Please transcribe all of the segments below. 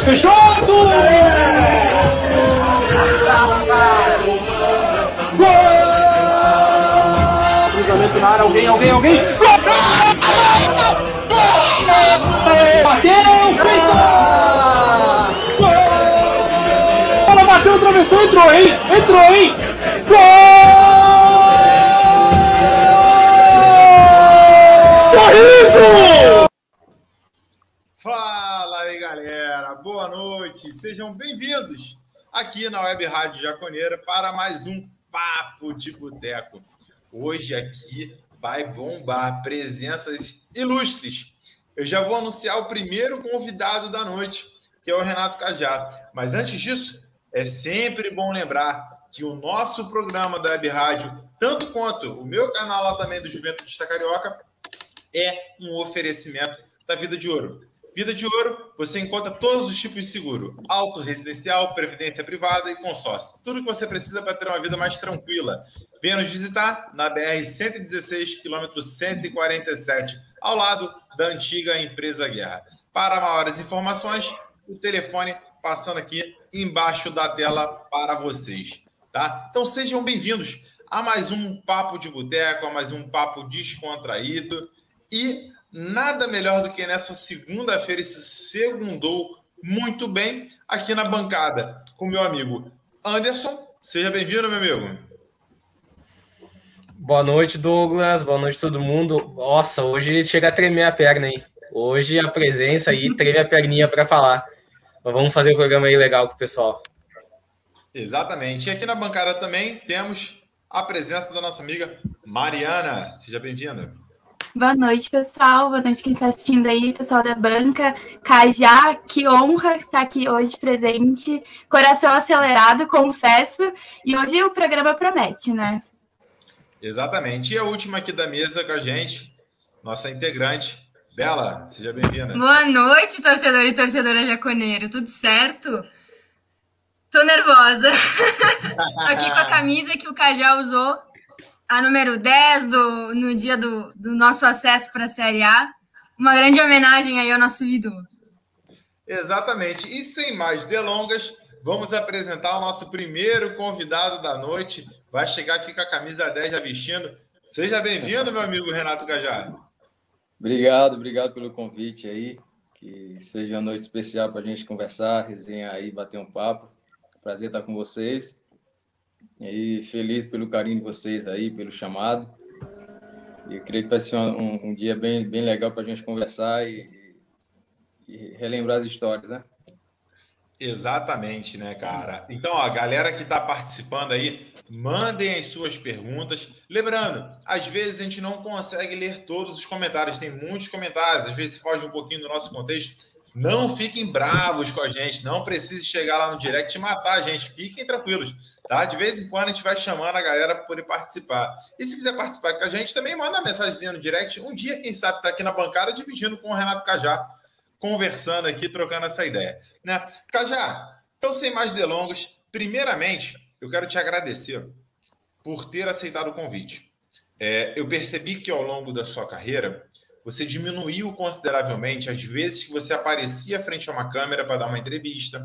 Matheus Peixoto! Cruzamento na área, alguém, alguém, alguém! Bateu, feito! Bola bateu, atravessou, entrou, hein? Entrou, hein? Gol! Boa noite. Sejam bem-vindos aqui na Web Rádio Jaconeira para mais um Papo de Boteco. Hoje aqui vai bombar presenças ilustres. Eu já vou anunciar o primeiro convidado da noite, que é o Renato Cajá. Mas antes disso, é sempre bom lembrar que o nosso programa da Web Rádio, tanto quanto o meu canal lá também do Juventude da Carioca, é um oferecimento da Vida de Ouro. Vida de Ouro, você encontra todos os tipos de seguro: auto, residencial, previdência privada e consórcio. Tudo que você precisa para ter uma vida mais tranquila. Venha nos visitar na BR 116, quilômetro 147, ao lado da antiga empresa Guerra. Para maiores informações, o telefone passando aqui embaixo da tela para vocês, tá? Então sejam bem-vindos a mais um papo de boteco, a mais um papo descontraído e nada melhor do que nessa segunda-feira esse segundou muito bem aqui na bancada com meu amigo Anderson. Seja bem-vindo, meu amigo. Boa noite, Douglas. Boa noite, todo mundo. Nossa, hoje chega a tremer a perna, hein? Hoje a presença aí treme a perninha para falar. Mas vamos fazer um programa aí legal com o pessoal. Exatamente. E aqui na bancada também temos a presença da nossa amiga Mariana. Seja bem-vinda. Boa noite, pessoal. Boa noite quem está assistindo aí, pessoal da banca. Cajá, que honra estar aqui hoje presente. Coração acelerado, confesso. E hoje o programa promete, né? Exatamente. E a última aqui da mesa com a gente, nossa integrante, Bela. Seja bem-vinda. Boa noite, torcedor e torcedora jaconeiro. Tudo certo? Tô nervosa. Tô aqui com a camisa que o Cajá usou a número 10 do, no dia do, do nosso acesso para a Série A. Uma grande homenagem aí ao nosso ídolo. Exatamente. E sem mais delongas, vamos apresentar o nosso primeiro convidado da noite. Vai chegar aqui com a camisa 10 já vestindo. Seja bem-vindo, meu amigo Renato Gajar. Obrigado, obrigado pelo convite aí. Que seja uma noite especial para a gente conversar, resenhar aí, bater um papo. Prazer estar com vocês. E feliz pelo carinho de vocês aí, pelo chamado. E eu creio que vai ser um, um dia bem, bem legal para a gente conversar e, e, relembrar as histórias, né? Exatamente, né, cara? Então, ó, a galera que está participando aí, mandem as suas perguntas. Lembrando, às vezes a gente não consegue ler todos os comentários, tem muitos comentários, às vezes foge um pouquinho do nosso contexto. Não fiquem bravos com a gente, não precise chegar lá no direct e matar a gente, fiquem tranquilos. Tá? De vez em quando a gente vai chamando a galera para poder participar. E se quiser participar com a gente, também manda uma mensagenzinha no direct. Um dia, quem sabe, tá aqui na bancada dividindo com o Renato Cajá, conversando aqui, trocando essa ideia. Né? Cajá, então sem mais delongas, primeiramente, eu quero te agradecer por ter aceitado o convite. É, eu percebi que ao longo da sua carreira, você diminuiu consideravelmente as vezes que você aparecia frente a uma câmera para dar uma entrevista,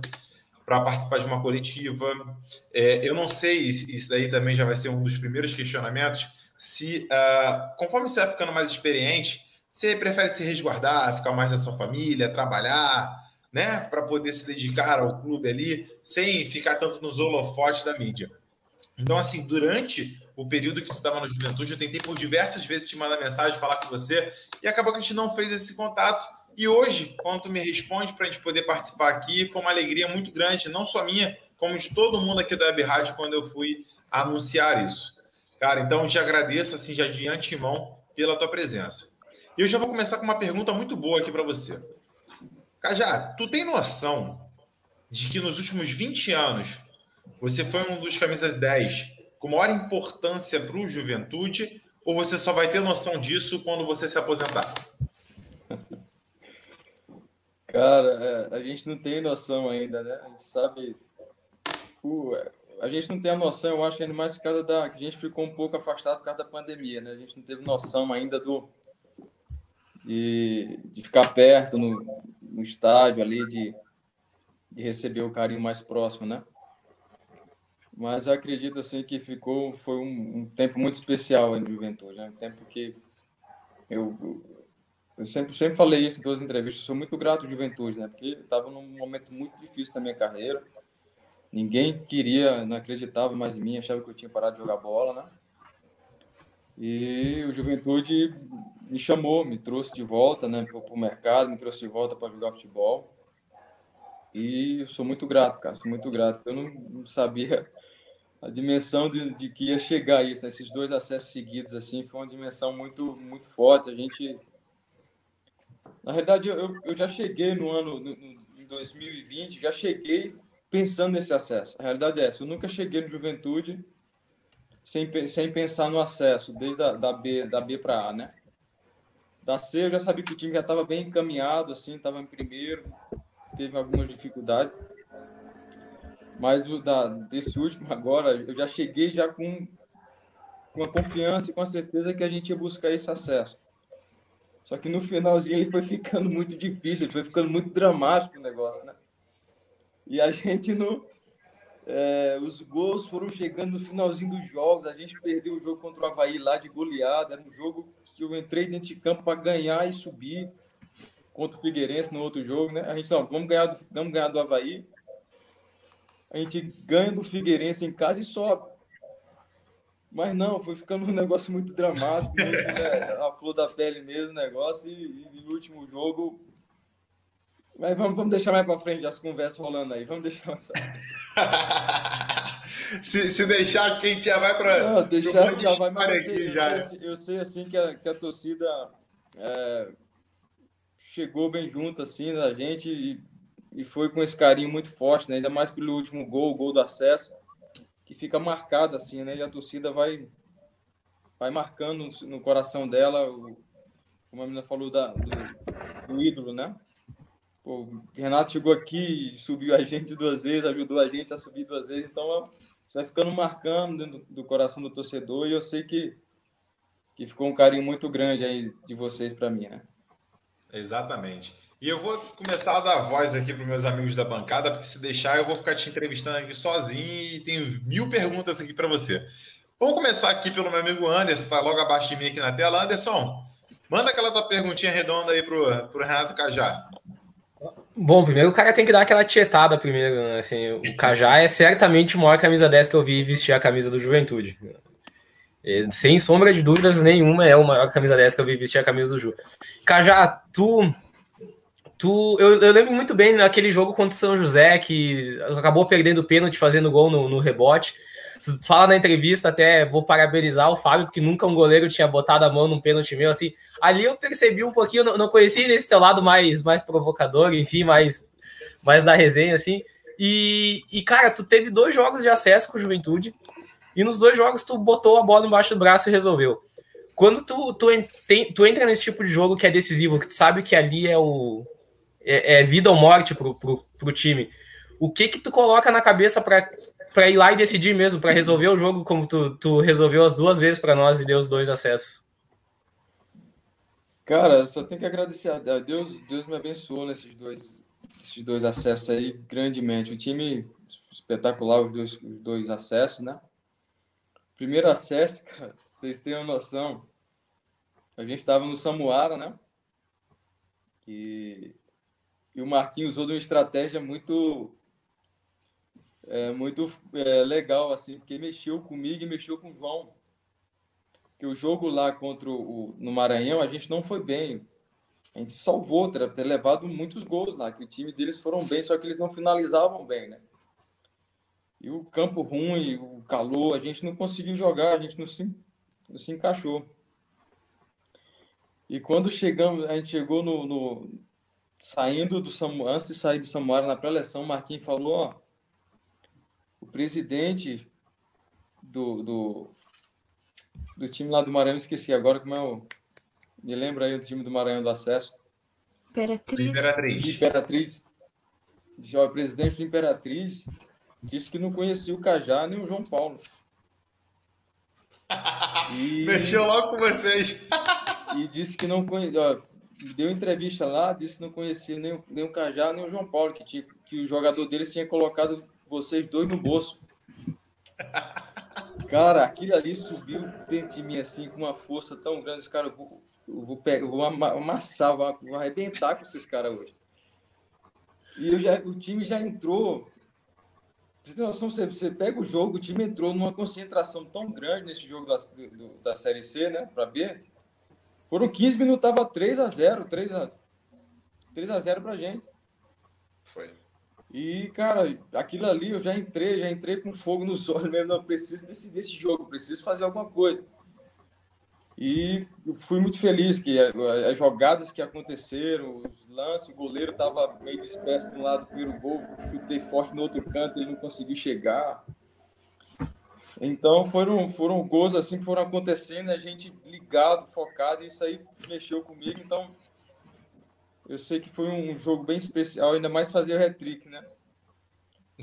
para participar de uma coletiva. É, eu não sei, isso daí também já vai ser um dos primeiros questionamentos, se, uh, conforme você vai ficando mais experiente, você prefere se resguardar, ficar mais na sua família, trabalhar, né, para poder se dedicar ao clube ali, sem ficar tanto nos holofotes da mídia. Então, assim, durante o período que tu estava na juventude, eu tentei por diversas vezes te mandar mensagem, falar com você, e acabou que a gente não fez esse contato. E hoje, quando me responde para a gente poder participar aqui, foi uma alegria muito grande, não só minha, como de todo mundo aqui da Web Rádio, quando eu fui anunciar isso. Cara, então te agradeço, assim, já de antemão, pela tua presença. E eu já vou começar com uma pergunta muito boa aqui para você. Cajá, tu tem noção de que nos últimos 20 anos você foi um dos camisas 10 com maior importância para o juventude, ou você só vai ter noção disso quando você se aposentar? Cara, é, a gente não tem noção ainda, né? A gente sabe. a gente não tem a noção, eu acho que é mais por causa da. que a gente ficou um pouco afastado por causa da pandemia, né? A gente não teve noção ainda do. de, de ficar perto no, no estádio ali, de, e receber o carinho mais próximo, né? Mas eu acredito assim que ficou foi um, um tempo muito especial em Juventude, né? Um tempo que eu, eu sempre sempre falei isso em todas as entrevistas, sou muito grato à Juventude, né? Porque estava num momento muito difícil da minha carreira. Ninguém queria, não acreditava mais em mim, achava que eu tinha parado de jogar bola, né? E o Juventude me chamou, me trouxe de volta, né, para o mercado, me trouxe de volta para jogar futebol. E eu sou muito grato, cara, sou muito grato. Eu não, não sabia a dimensão de, de, que ia chegar isso, esses dois acessos seguidos assim, foi uma dimensão muito muito forte. A gente na realidade eu, eu já cheguei no ano no, no, em 2020, já cheguei pensando nesse acesso. A realidade é essa, eu nunca cheguei no Juventude sem, sem pensar no acesso, desde a, da B da B para A, né? Da C eu já sabia que o time já estava bem encaminhado, assim, estava em primeiro, teve algumas dificuldades. Mas o da, desse último agora, eu já cheguei já com, com a confiança e com a certeza que a gente ia buscar esse acesso. Só que no finalzinho ele foi ficando muito difícil, foi ficando muito dramático o negócio, né? E a gente não. É, os gols foram chegando no finalzinho dos jogos. A gente perdeu o jogo contra o Havaí lá de goleada. Era um jogo que eu entrei dentro de campo para ganhar e subir contra o Figueirense no outro jogo, né? A gente não, vamos ganhar do, vamos ganhar do Havaí. A gente ganha do Figueirense em casa e sobe. Mas não, foi ficando um negócio muito dramático, muito, né? a flor da pele mesmo, negócio. E, e no último jogo. Mas vamos, vamos deixar mais para frente as conversas rolando aí. Vamos deixar mais. se, se deixar, quem já vai para. Não, deixar já vai mais. Eu, já. Sei, eu sei assim que a, que a torcida. É, chegou bem junto assim da gente e, e foi com esse carinho muito forte, né? ainda mais pelo último gol, o gol do acesso, que fica marcado assim, né? E a torcida vai vai marcando no coração dela, o, como a menina falou da, do, do ídolo, né? Pô, o Renato chegou aqui, subiu a gente duas vezes, ajudou a gente a subir duas vezes, então vai ficando marcando dentro do coração do torcedor e eu sei que, que ficou um carinho muito grande aí de vocês para mim, né? Exatamente. E eu vou começar a dar voz aqui para meus amigos da bancada, porque se deixar eu vou ficar te entrevistando aqui sozinho e tenho mil perguntas aqui para você. Vamos começar aqui pelo meu amigo Anderson, está logo abaixo de mim aqui na tela. Anderson, manda aquela tua perguntinha redonda aí pro, pro Renato Cajá. Bom, primeiro o cara tem que dar aquela tietada primeiro, né? Assim, o Cajá é certamente a maior camisa 10 que eu vi vestir a camisa do Juventude. Sem sombra de dúvidas nenhuma, é o maior camisa 10 que eu vi vestir a camisa do Ju. Cajá, tu. Tu eu, eu lembro muito bem naquele jogo contra o São José, que acabou perdendo o pênalti, fazendo gol no, no rebote. Tu fala na entrevista, até vou parabenizar o Fábio, porque nunca um goleiro tinha botado a mão num pênalti meu. Assim, ali eu percebi um pouquinho, não, não conhecia esse teu lado mais, mais provocador, enfim, mais, mais da resenha, assim. E, e, cara, tu teve dois jogos de acesso com Juventude e nos dois jogos tu botou a bola embaixo do braço e resolveu. Quando tu, tu, tu entra nesse tipo de jogo que é decisivo, que tu sabe que ali é o é, é vida ou morte pro, pro, pro time, o que que tu coloca na cabeça para ir lá e decidir mesmo, para resolver o jogo como tu, tu resolveu as duas vezes para nós e deu os dois acessos? Cara, eu só tenho que agradecer a Deus. Deus me abençoou nesses dois, esses dois acessos aí grandemente. O time espetacular, os dois, os dois acessos, né? Primeiro acesso, cara, vocês têm uma noção. A gente estava no Samuara, né? E, e o Marquinhos usou de uma estratégia muito é, muito é, legal, assim, porque mexeu comigo e mexeu com o João. Que o jogo lá contra o, no Maranhão, a gente não foi bem. A gente salvou, ter levado muitos gols lá, que o time deles foram bem, só que eles não finalizavam bem, né? E o campo ruim, o calor, a gente não conseguiu jogar, a gente não se, não se encaixou. E quando chegamos, a gente chegou no, no saindo do Samu, antes de sair do Samuara na pré-eleção, o Marquinhos falou, ó, o presidente do, do, do time lá do Maranhão, esqueci agora como é o. Me lembra aí o time do Maranhão do acesso. Imperatriz. Imperatriz. Imperatriz. O presidente do Imperatriz disse que não conhecia o Cajá nem o João Paulo. E... Mexeu logo com vocês. e disse que não conhecia. Deu entrevista lá, disse que não conhecia nem, nem o Cajá, nem o João Paulo, que, tinha, que o jogador deles tinha colocado vocês dois no bolso. Cara, aquilo ali subiu dentro de mim assim, com uma força tão grande. Os caras, eu vou, eu vou, pegar, vou amassar, vou, arrebentar com esses caras hoje. E já, o time já entrou. Você tem noção, você, você pega o jogo, o time entrou numa concentração tão grande nesse jogo da, do, da Série C, né, para B. Foram 15 minutos, tava 3 a 0 3 a, 3 a 0 pra gente. Foi. E, cara, aquilo ali eu já entrei, já entrei com fogo nos olhos mesmo. Não, preciso desse, desse jogo, preciso fazer alguma coisa. E fui muito feliz que as jogadas que aconteceram, os lances, o goleiro estava meio disperso de um lado do primeiro gol, chutei forte no outro canto, ele não conseguiu chegar. Então foram, foram gols assim que foram acontecendo, a gente ligado, focado, e isso aí mexeu comigo. Então eu sei que foi um jogo bem especial, ainda mais fazer o hat-trick, né?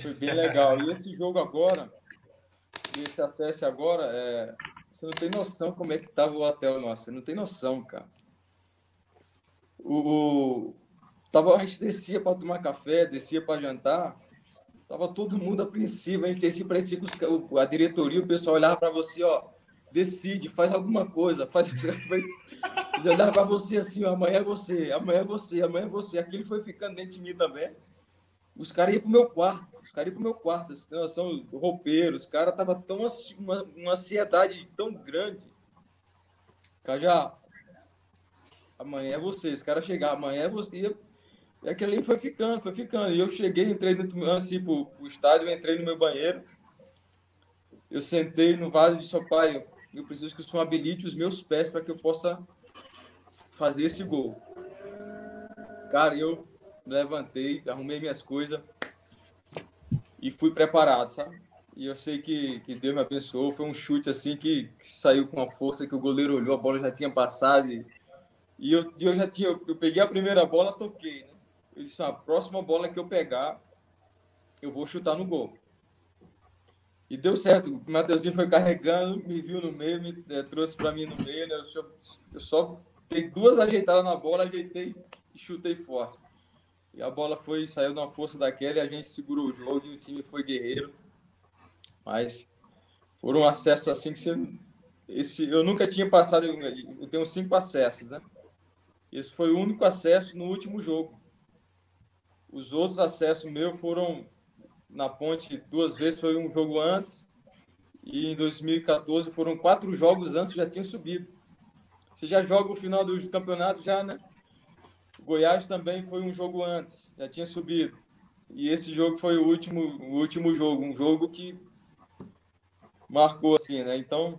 Foi bem legal. E esse jogo agora, esse acesso agora, é... você não tem noção como é que tava o hotel nosso. Você não tem noção, cara. O, o... Tava, a gente descia para tomar café, descia para jantar. Tava todo mundo apreensivo. A gente descia, parecia que a diretoria, o pessoal olhava para você, ó, decide, faz alguma coisa, faz. Olharam para você assim, amanhã é você, amanhã é você, amanhã é você. Aquilo foi ficando dentro de mim também. Os caras iam pro meu quarto, os caras iam pro meu quarto, assim, são roupeiros, os caras tava tão assim, uma, uma ansiedade tão grande. Cajá, amanhã é você, os caras chegaram, amanhã é você. E aquele ali foi ficando, foi ficando. E eu cheguei, entrei no, assim pro, pro estádio, entrei no meu banheiro. Eu sentei no vaso e disse, pai, eu preciso que o senhor habilite os meus pés para que eu possa fazer esse gol. Cara, eu levantei, arrumei minhas coisas e fui preparado, sabe? E eu sei que, que Deus me abençoou. Foi um chute assim que, que saiu com uma força que o goleiro olhou, a bola já tinha passado. E, e eu, eu já tinha, eu peguei a primeira bola, toquei, né? Eu disse: a próxima bola que eu pegar, eu vou chutar no gol. E deu certo. O Mateuzinho foi carregando, me viu no meio, me é, trouxe para mim no meio. Né? Eu, eu só Dei duas ajeitadas na bola, ajeitei e chutei forte. E a bola foi, saiu de uma força daquela e a gente segurou o jogo e o time foi guerreiro. Mas por um acesso assim que você. Esse, eu nunca tinha passado, eu tenho cinco acessos, né? Esse foi o único acesso no último jogo. Os outros acessos meus foram na ponte duas vezes, foi um jogo antes, e em 2014 foram quatro jogos antes já tinha subido. Você já joga o final do campeonato, já, né? Goiás também foi um jogo antes, já tinha subido. E esse jogo foi o último, o último jogo, um jogo que marcou assim, né? Então,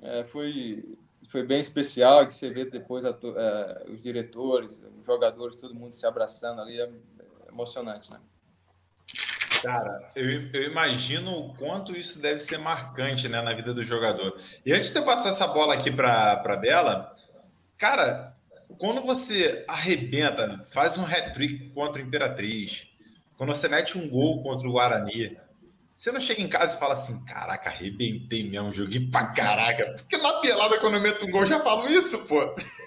é, foi, foi bem especial que você vê depois a, é, os diretores, os jogadores, todo mundo se abraçando ali, é emocionante, né? Cara, eu, eu, imagino o quanto isso deve ser marcante né, na vida do jogador. E antes de eu passar essa bola aqui para Bela, cara, quando você arrebenta, faz um hat-trick contra o Imperatriz, quando você mete um gol contra o Guarani, você não chega em casa e fala assim: caraca, arrebentei mesmo, joguei pra caraca. Porque na pelada, quando eu meto um gol, já falo isso, pô.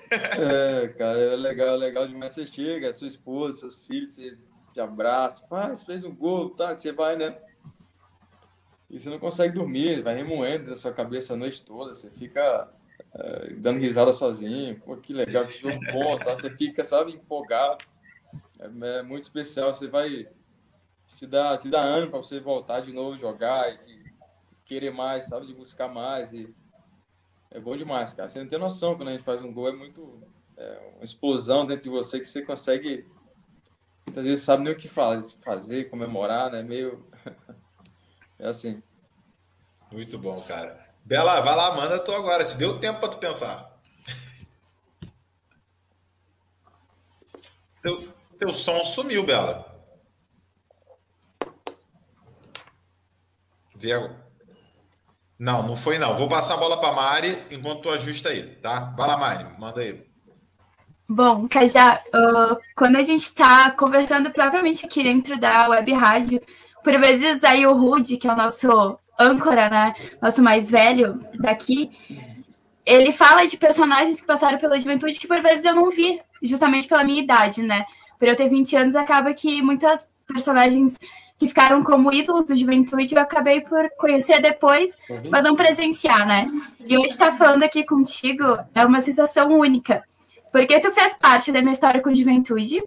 É, cara, é legal, é legal demais. Você chega, sua esposa, seus filhos, você te abraça, pai, você fez um gol, tá? Você vai, né? E você não consegue dormir, vai remoendo na sua cabeça a noite toda, você fica é, dando risada sozinho, pô, que legal, que jogo bom, tá? Você fica, sabe, empolgado. É, é muito especial, você vai se dá, te dá ânimo para você voltar de novo, jogar e querer mais, sabe, de buscar mais e é bom demais, cara. Você não tem noção quando a gente faz um gol, é muito é uma explosão dentro de você que você consegue Muitas vezes sabe nem o que fazer, comemorar, né? Meio. é assim. Muito bom, cara. Bela, vai lá, manda tu agora. Te deu tempo para tu pensar. Teu, teu som sumiu, Bela. Não, não foi não. Vou passar a bola para Mari enquanto tu ajusta aí, tá? Vai lá, Mari, manda aí. Bom, Cajá, uh, quando a gente está conversando propriamente aqui dentro da web rádio, por vezes aí o Rude, que é o nosso âncora, né, nosso mais velho daqui, ele fala de personagens que passaram pela juventude que por vezes eu não vi, justamente pela minha idade, né? Por eu ter 20 anos, acaba que muitas personagens que ficaram como ídolos da juventude eu acabei por conhecer depois, uhum. mas não presenciar, né? E hoje estar falando aqui contigo é uma sensação única, porque tu fez parte da minha história com juventude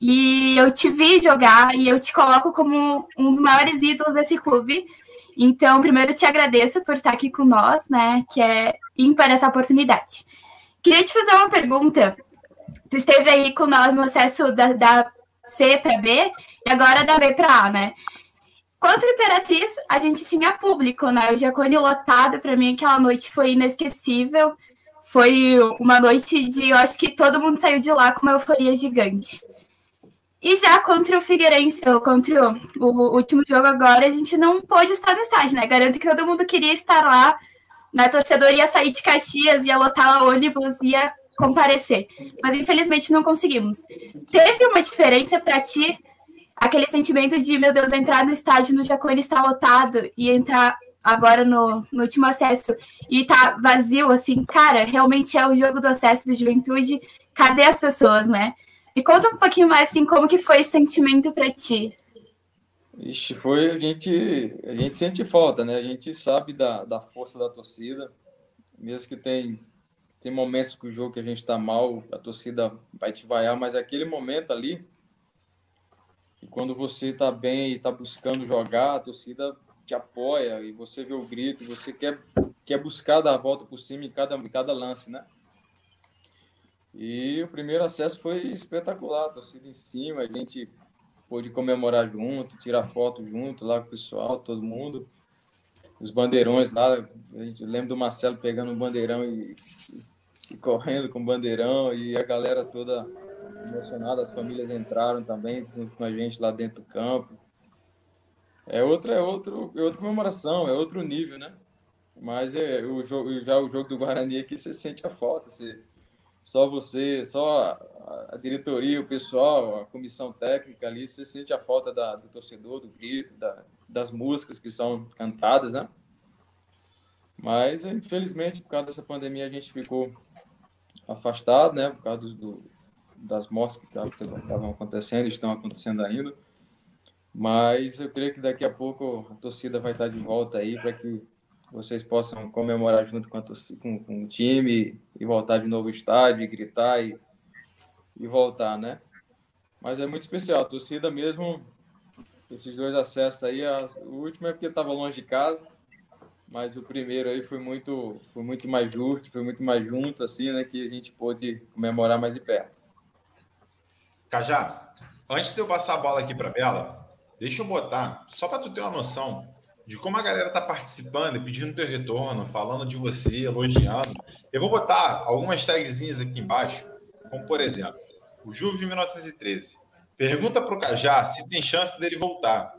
e eu te vi jogar e eu te coloco como um dos maiores ídolos desse clube. Então, primeiro te agradeço por estar aqui com nós, né? Que é ímpar essa oportunidade. Queria te fazer uma pergunta. Tu esteve aí com nós no acesso da, da C para B e agora da B para A, né? Quanto Imperatriz, a gente tinha público, né? O Giacone lotado, para mim, aquela noite foi inesquecível. Foi uma noite de. Eu acho que todo mundo saiu de lá com uma euforia gigante. E já contra o Figueirense, contra o, o, último jogo agora, a gente não pôde estar no estádio, né? Garanto que todo mundo queria estar lá. Né? A torcedor ia sair de Caxias, ia lotar ônibus, ia comparecer. Mas infelizmente não conseguimos. Teve uma diferença para ti aquele sentimento de, meu Deus, entrar no estádio no Jacone está lotado e entrar agora no, no último acesso e tá vazio, assim, cara, realmente é o jogo do acesso da juventude. Cadê as pessoas, né? Me conta um pouquinho mais assim como que foi esse sentimento para ti. Ixi, foi a gente a gente sente falta, né? A gente sabe da, da força da torcida, mesmo que tem tem momentos que o jogo que a gente está mal, a torcida vai te vaiar, mas aquele momento ali, quando você está bem e está buscando jogar, a torcida te apoia e você vê o grito, você quer quer buscar dar a volta por cima em cada em cada lance, né? E o primeiro acesso foi espetacular, torcida em cima, a gente pôde comemorar junto, tirar foto junto lá com o pessoal, todo mundo. Os bandeirões lá, a gente lembra do Marcelo pegando um bandeirão e, e correndo com o bandeirão e a galera toda emocionada, as famílias entraram também com a gente lá dentro do campo. É outra, é outro, é outra comemoração, é outro nível, né? Mas é, o jogo, já o jogo do Guarani aqui você sente a falta, você só você, só a, diretoria, o pessoal, a comissão técnica ali, você sente a falta da, do torcedor, do grito, da, das músicas que são cantadas, né? Mas, infelizmente, por causa dessa pandemia, a gente ficou afastado, né? Por causa do, das mortes que estavam acontecendo, estão acontecendo ainda. Mas eu creio que daqui a pouco a torcida vai estar de volta aí para que vocês possam comemorar junto com, com, com, o time e voltar de novo ao estádio, e gritar e, e voltar, né? Mas é muito especial, a torcida mesmo, esses dois acessos aí, a, o último é porque estava longe de casa, mas o primeiro aí foi muito, foi muito mais justo, foi muito mais junto, assim, né, que a gente pôde comemorar mais de perto. Cajá, antes de eu passar a bola aqui para Bela, deixa eu botar, só para tu ter uma noção, de como a galera está participando e pedindo teu retorno, falando de você, elogiando. Eu vou botar algumas tagzinhas aqui embaixo, como por exemplo, o Juve 1913. Pergunta para o Cajá se tem chance dele voltar.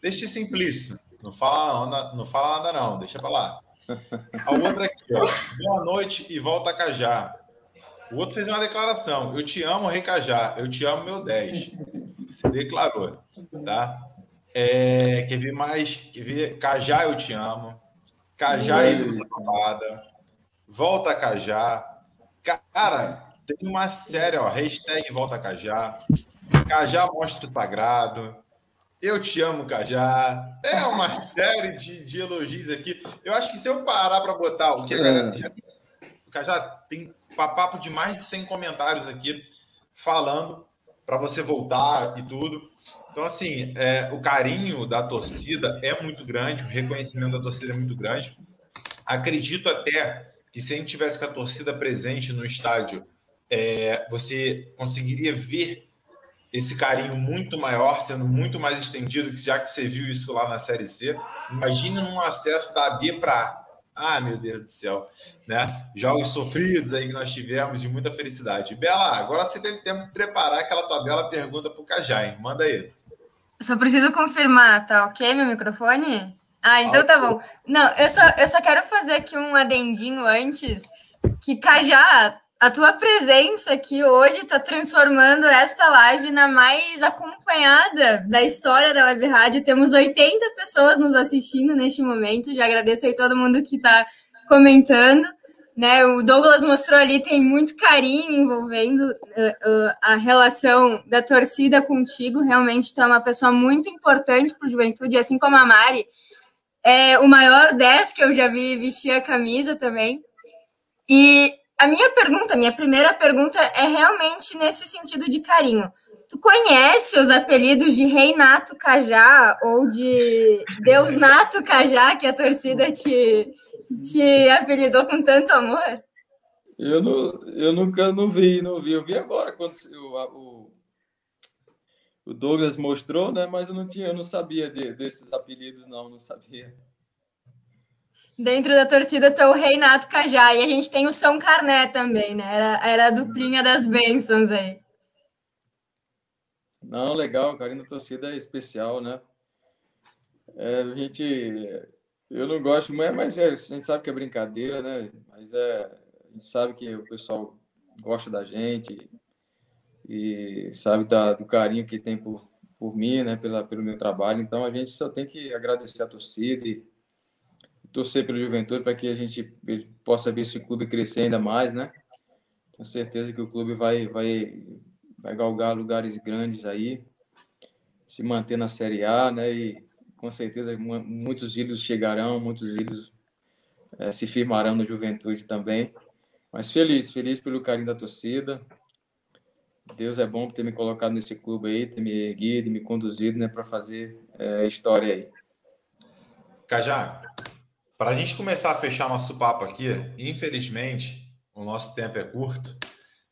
Deixa isso implícito. Não fala, não, não fala nada, não. Deixa para lá. A outra aqui, ó. Boa noite e volta Cajá. O outro fez uma declaração. Eu te amo, Rei Cajá. Eu te amo, meu 10. Se declarou, tá? É, quer ver mais? Quer ver? Cajá, eu te amo. Cajá e Lula Volta Cajá. Cara, tem uma série, ó. Hashtag Volta Cajá. Cajá mostra o sagrado. Eu te amo, Cajá. É uma série de, de elogios aqui. Eu acho que se eu parar para botar o que a galera. Já, o Cajá tem papo de mais de 100 comentários aqui falando para você voltar e tudo. Então, assim, é, o carinho da torcida é muito grande, o reconhecimento da torcida é muito grande. Acredito até que se a gente tivesse com a torcida presente no estádio, é, você conseguiria ver esse carinho muito maior, sendo muito mais estendido, já que você viu isso lá na Série C. Imagine num acesso da B para A. Ah, meu Deus do céu. Né? Jogos sofridos aí que nós tivemos de muita felicidade. Bela, agora você tem tempo de preparar aquela tua bela pergunta para o Cajá, hein? Manda aí. Só preciso confirmar, tá ok meu microfone? Ah, então tá bom. Não, eu só, eu só quero fazer aqui um adendinho antes, que Cajá, a tua presença aqui hoje está transformando esta live na mais acompanhada da história da Web Rádio. Temos 80 pessoas nos assistindo neste momento. Já agradeço aí todo mundo que está comentando. né? O Douglas mostrou ali, tem muito carinho envolvendo uh, uh, a relação da torcida contigo. Realmente, tu é uma pessoa muito importante para o Juventude, assim como a Mari. É o maior 10 que eu já vi vestir a camisa também. E a minha pergunta, minha primeira pergunta é realmente nesse sentido de carinho. Tu conhece os apelidos de Rei Nato Cajá ou de Deus Nato Cajá que a torcida te, te apelidou com tanto amor? Eu, não, eu nunca não vi, não vi. Eu vi agora quando o, o, o Douglas mostrou, né? Mas eu não tinha, eu não sabia de, desses apelidos, não, não sabia. Dentro da torcida é o Reinato Cajá e a gente tem o São Carné também, né? Era, era a duplinha das bênçãos aí. Não, legal, carinho da torcida é especial, né? É, a gente eu não gosto, mas é, a gente sabe que é brincadeira, né? Mas é, a gente sabe que o pessoal gosta da gente e sabe da, do carinho que tem por, por mim, né? Pela, pelo meu trabalho. Então a gente só tem que agradecer a torcida e torcer pelo Juventude para que a gente possa ver esse clube crescer ainda mais, né? Tenho certeza que o clube vai, vai, vai galgar lugares grandes aí, se manter na Série A, né? E com certeza muitos ídolos chegarão, muitos ídolos é, se firmarão no Juventude também. Mas feliz, feliz pelo carinho da torcida. Deus é bom por ter me colocado nesse clube aí, ter me erguido, me conduzido, né, para fazer é, história aí. Cajá, para a gente começar a fechar nosso papo aqui, infelizmente o nosso tempo é curto,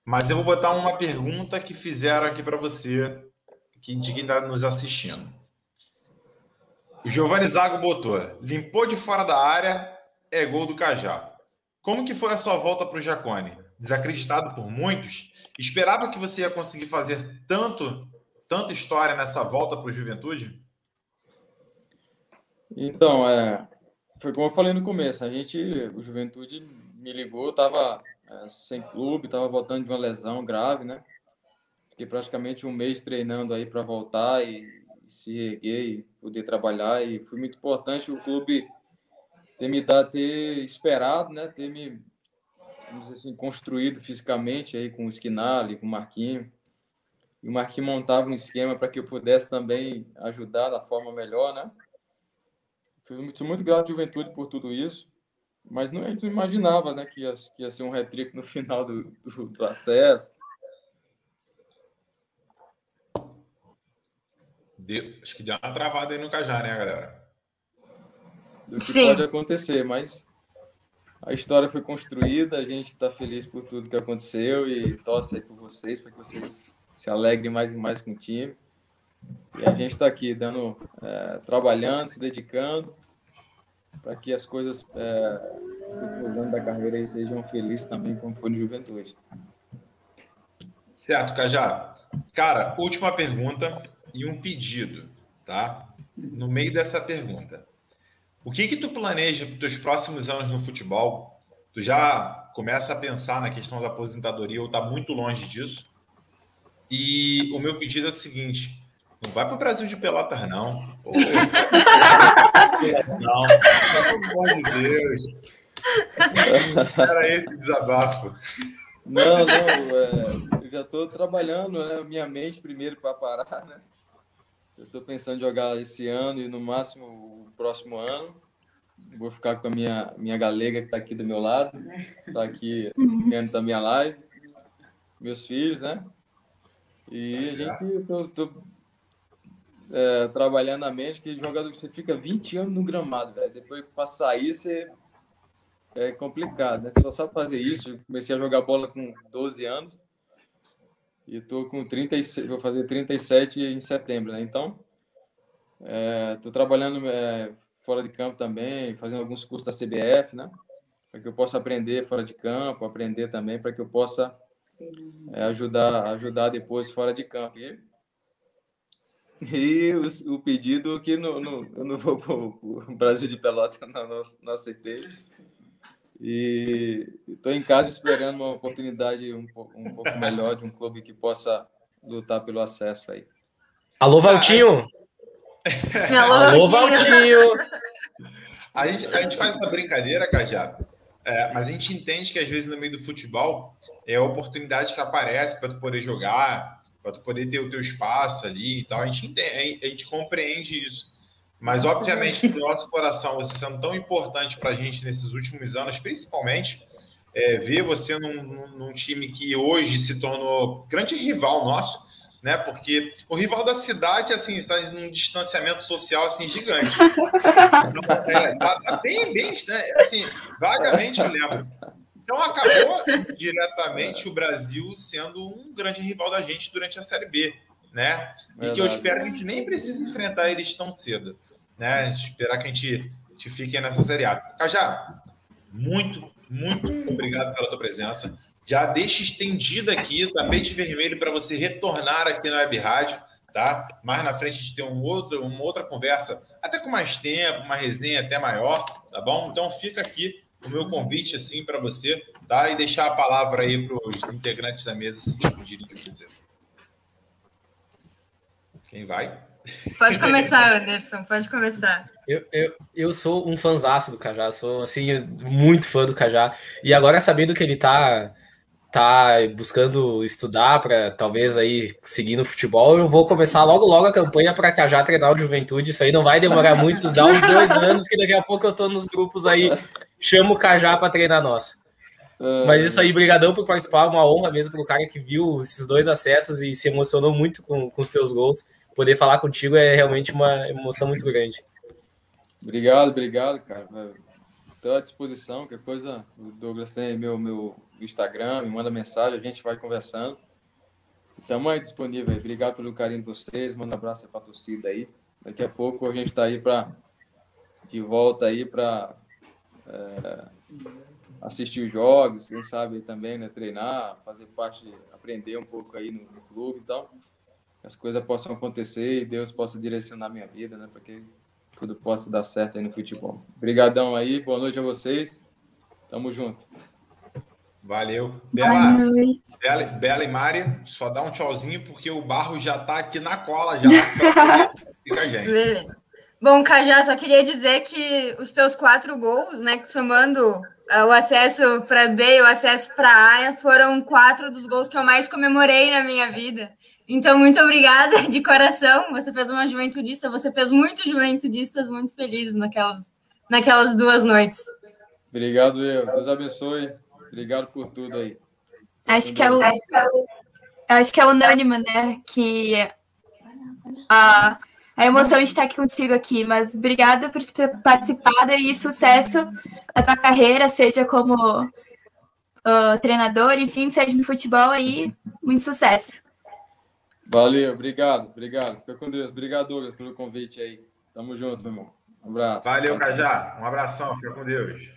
mas eu vou botar uma pergunta que fizeram aqui para você, que está nos assistindo. O Giovanni Zago botou: limpou de fora da área, é gol do Cajá. Como que foi a sua volta para o Jacone? Desacreditado por muitos, esperava que você ia conseguir fazer tanto, tanta história nessa volta para o Juventude? Então, é, foi como eu falei no começo, a gente, o Juventude me ligou, estava é, sem clube, estava voltando de uma lesão grave, né? Fiquei praticamente um mês treinando aí para voltar e se erguer e poder trabalhar. E foi muito importante o clube ter me dado, ter esperado, né? Ter me, vamos dizer assim, construído fisicamente aí com o Skinali, com o Marquinho. E o Marquinho montava um esquema para que eu pudesse também ajudar da forma melhor, né? Fui muito, muito grato à juventude por tudo isso. Mas não, a gente não imaginava né, que, ia, que ia ser um retrico no final do, do, do acesso Deu, acho que deu uma travada aí no Cajá, né, galera? O que Sim. pode acontecer, mas a história foi construída, a gente está feliz por tudo que aconteceu e torce aí por vocês, para que vocês se alegrem mais e mais com o time. E a gente está aqui dando, é, trabalhando, se dedicando para que as coisas é, anos da carreira aí sejam felizes também, como foi no Juventude. Certo, Cajá. Cara, última pergunta e um pedido, tá? No meio dessa pergunta. O que que tu planeja para os teus próximos anos no futebol? Tu já começa a pensar na questão da aposentadoria ou está muito longe disso? E o meu pedido é o seguinte: não vai para o Brasil de Pelotas, não. Pô, não, pelo amor de Deus. Era esse desabafo. Não, não, é, eu já estou trabalhando né, minha mente primeiro para parar, né? Eu estou pensando em jogar esse ano e no máximo o próximo ano. Vou ficar com a minha, minha galega que está aqui do meu lado, está aqui vendo da minha live, meus filhos, né? E tá a gente, tô, tô é, trabalhando a mente que jogador você fica 20 anos no gramado, velho. Depois para sair você é complicado, né? Você só sabe fazer isso. Eu comecei a jogar bola com 12 anos. E estou com 36, vou fazer 37 em setembro, né? Então, estou é, trabalhando é, fora de campo também, fazendo alguns cursos da CBF, né? Para que eu possa aprender fora de campo, aprender também, para que eu possa é, ajudar, ajudar depois fora de campo. E, e o, o, pedido que no, no, eu não vou para o Brasil de Pelota, não, não, não aceitei. E estou em casa esperando uma oportunidade um pouco, um pouco melhor de um clube que possa lutar pelo acesso aí. Alô, Valtinho! Alô, Alô Valtinho! A gente, a gente faz essa brincadeira, Cajá, É, mas a gente entende que às vezes no meio do futebol é a oportunidade que aparece para tu poder jogar, para tu poder ter o teu espaço ali e tal. A gente entende, a gente compreende isso. Mas obviamente que no nosso coração você sendo tão importante para a gente nesses últimos anos, principalmente é, ver você num, num, time que hoje se tornou grande rival nosso, né? Porque o rival da cidade, assim, está num distanciamento social assim gigante. Então, é, tá, tá, bem, bem, né? assim, vagamente eu lembro. Então acabou diretamente o Brasil sendo um grande rival da gente durante a Série B, né? E que eu espero que a gente nem precise enfrentar eles tão cedo, né? Esperar que a gente, a gente fique nessa Série A. Cajá, muito, muito obrigado pela tua presença. Já deixa estendido aqui o tapete vermelho para você retornar aqui na Web Rádio, tá? Mais na frente a gente tem um outro, uma outra conversa, até com mais tempo, uma resenha até maior, tá bom? Então fica aqui o meu convite assim para você, tá? E deixar a palavra aí para os integrantes da mesa se despedirem de você. Quem vai? Pode começar, Anderson, pode começar. Eu, eu, eu sou um fãzaço do Cajá, sou assim, muito fã do Cajá. E agora sabendo que ele tá tá buscando estudar para talvez aí seguir no futebol, eu vou começar logo logo a campanha para Cajá treinar o Juventude. Isso aí não vai demorar muito, dá uns dois anos que daqui a pouco eu tô nos grupos aí, chamo o Cajá para treinar nós. Mas isso aí, brigadão por participar, uma honra mesmo para o cara que viu esses dois acessos e se emocionou muito com, com os teus gols. Poder falar contigo é realmente uma emoção muito grande. Obrigado, obrigado, cara. Estou à disposição, qualquer coisa, o Douglas tem meu, meu Instagram, me manda mensagem, a gente vai conversando. Estamos aí disponível. Obrigado pelo carinho de vocês. Manda um abraço para a torcida aí. Daqui a pouco a gente está aí para de volta aí para é, assistir os jogos, quem sabe também, né, treinar, fazer parte, aprender um pouco aí no, no clube, então as coisas possam acontecer e Deus possa direcionar minha vida, né, para que tudo possa dar certo aí no futebol. Obrigadão aí, boa noite a vocês. Tamo junto. Valeu. Bela, Bela, Bela e Mari, só dá um tchauzinho, porque o barro já tá aqui na cola já. Fica gente. Bom, Cajá, só queria dizer que os teus quatro gols, né, somando uh, o acesso para B e o acesso para A, foram quatro dos gols que eu mais comemorei na minha vida. Então, muito obrigada de coração. Você fez uma juventudista, você fez muitos juventudistas muito felizes naquelas, naquelas duas noites. Obrigado, eu. Deus abençoe. Obrigado por tudo aí. Acho que é o, acho que é unânime, né? Que a, a emoção de estar aqui contigo aqui, mas obrigada por ter participado e sucesso na tua carreira, seja como uh, treinador, enfim, seja no futebol aí, muito sucesso. Valeu, obrigado, obrigado. Fica com Deus. Obrigado, Douglas, pelo convite aí. Tamo junto, meu irmão. Um abraço. Valeu, Cajá. Um abração, fica com Deus.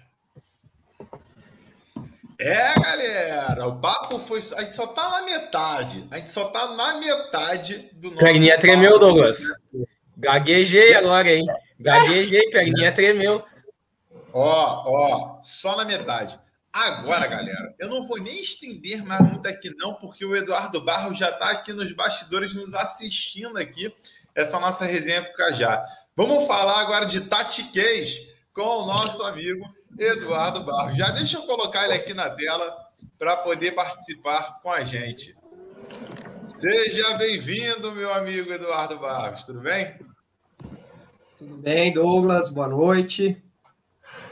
É, galera, o papo foi. A gente só tá na metade. A gente só tá na metade do nosso. Perninha tremeu, Douglas. Gaguejei agora, hein? Gaguejei, perninha tremeu. Ó, ó, só na metade. Agora, galera, eu não vou nem estender mais muito aqui, não, porque o Eduardo Barros já está aqui nos bastidores nos assistindo aqui essa nossa resenha com o Cajá. Vamos falar agora de tatiquês com o nosso amigo Eduardo Barros. Já deixa eu colocar ele aqui na tela para poder participar com a gente. Seja bem-vindo, meu amigo Eduardo Barros, tudo bem? Tudo bem, Douglas, boa noite.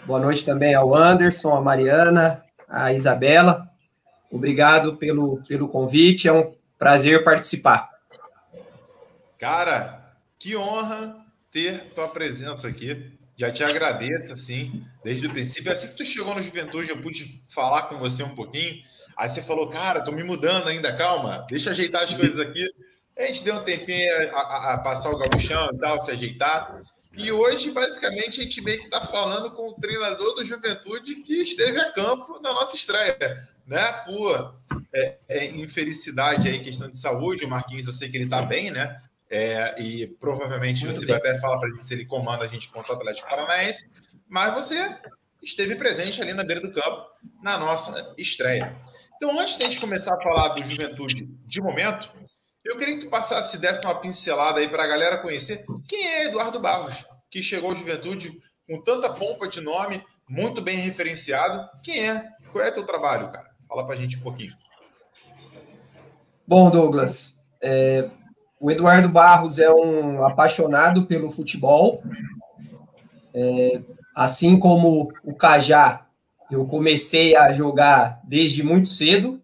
Boa noite também ao Anderson, a Mariana, a Isabela. Obrigado pelo, pelo convite, é um prazer participar. Cara, que honra ter tua presença aqui. Já te agradeço, assim, desde o princípio. Assim que tu chegou no Juventude, eu pude falar com você um pouquinho. Aí você falou, cara, tô me mudando ainda, calma, deixa eu ajeitar as coisas aqui. A gente deu um tempinho a, a, a passar o gabuchão e tal, se ajeitar. E hoje, basicamente, a gente meio que está falando com o treinador do Juventude que esteve a campo na nossa estreia, né? Por é, é, infelicidade aí, questão de saúde. O Marquinhos, eu sei que ele está bem, né? É, e provavelmente você vai até falar para gente se ele comanda a gente contra o Atlético Paranaense, mas você esteve presente ali na beira do campo na nossa estreia. Então, antes de a gente começar a falar do Juventude de momento, eu queria que tu passasse, desse uma pincelada aí para a galera conhecer quem é Eduardo Barros, que chegou à juventude com tanta pompa de nome, muito bem referenciado. Quem é? Qual é teu trabalho, cara? Fala pra gente um pouquinho. Bom, Douglas, é, o Eduardo Barros é um apaixonado pelo futebol. É, assim como o Cajá, eu comecei a jogar desde muito cedo,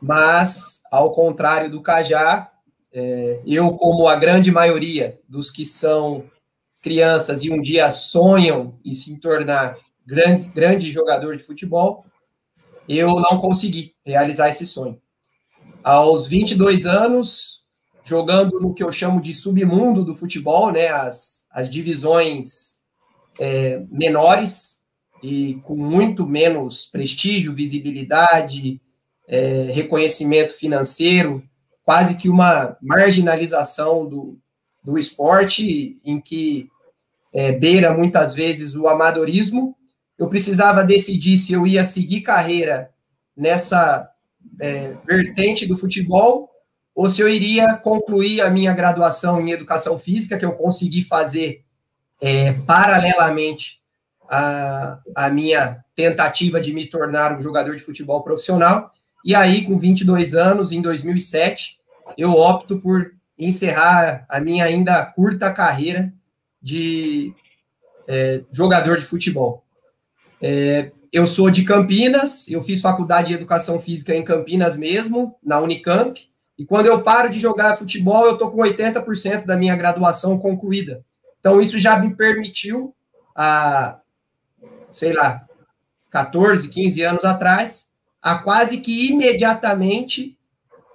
mas, ao contrário do Cajá, é, eu, como a grande maioria dos que são crianças e um dia sonham em se tornar grande, grande jogador de futebol, eu não consegui realizar esse sonho. Aos 22 anos, jogando no que eu chamo de submundo do futebol, né, as, as divisões é, menores e com muito menos prestígio, visibilidade, é, reconhecimento financeiro, quase que uma marginalização do, do esporte, em que é, beira muitas vezes o amadorismo. Eu precisava decidir se eu ia seguir carreira nessa é, vertente do futebol ou se eu iria concluir a minha graduação em educação física, que eu consegui fazer é, paralelamente à, à minha tentativa de me tornar um jogador de futebol profissional. E aí, com 22 anos, em 2007, eu opto por encerrar a minha ainda curta carreira de é, jogador de futebol. É, eu sou de Campinas, eu fiz faculdade de educação física em Campinas mesmo, na Unicamp, e quando eu paro de jogar futebol, eu estou com 80% da minha graduação concluída. Então, isso já me permitiu, a, sei lá, 14, 15 anos atrás, a quase que imediatamente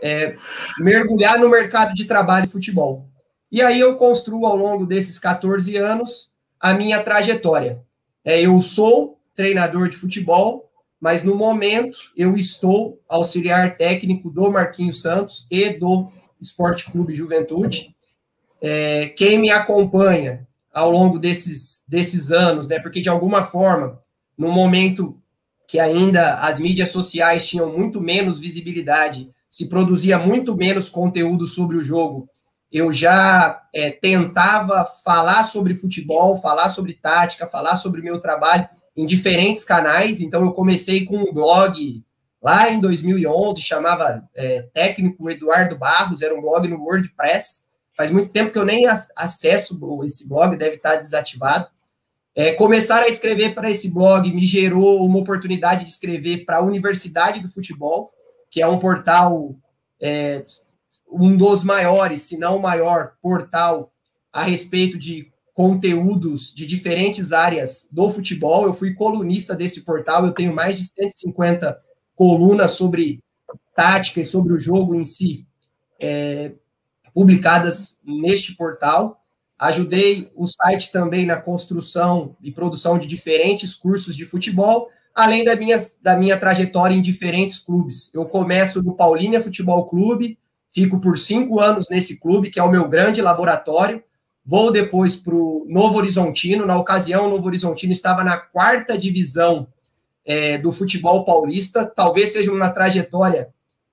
é, mergulhar no mercado de trabalho de futebol. E aí eu construo ao longo desses 14 anos a minha trajetória. É, eu sou treinador de futebol, mas no momento eu estou auxiliar técnico do Marquinhos Santos e do Esporte Clube Juventude. É, quem me acompanha ao longo desses, desses anos, né, porque de alguma forma, no momento que ainda as mídias sociais tinham muito menos visibilidade, se produzia muito menos conteúdo sobre o jogo, eu já é, tentava falar sobre futebol, falar sobre tática, falar sobre meu trabalho em diferentes canais. Então, eu comecei com um blog lá em 2011, chamava é, Técnico Eduardo Barros, era um blog no WordPress. Faz muito tempo que eu nem acesso esse blog, deve estar desativado. É, começar a escrever para esse blog me gerou uma oportunidade de escrever para a Universidade do Futebol, que é um portal é, um dos maiores, se não o maior portal a respeito de conteúdos de diferentes áreas do futebol. Eu fui colunista desse portal, eu tenho mais de 150 colunas sobre tática e sobre o jogo em si, é, publicadas neste portal. Ajudei o site também na construção e produção de diferentes cursos de futebol, além da minha, da minha trajetória em diferentes clubes. Eu começo no Paulínia Futebol Clube, Fico por cinco anos nesse clube, que é o meu grande laboratório. Vou depois para o Novo Horizontino. Na ocasião, o Novo Horizontino estava na quarta divisão é, do futebol paulista. Talvez seja uma trajetória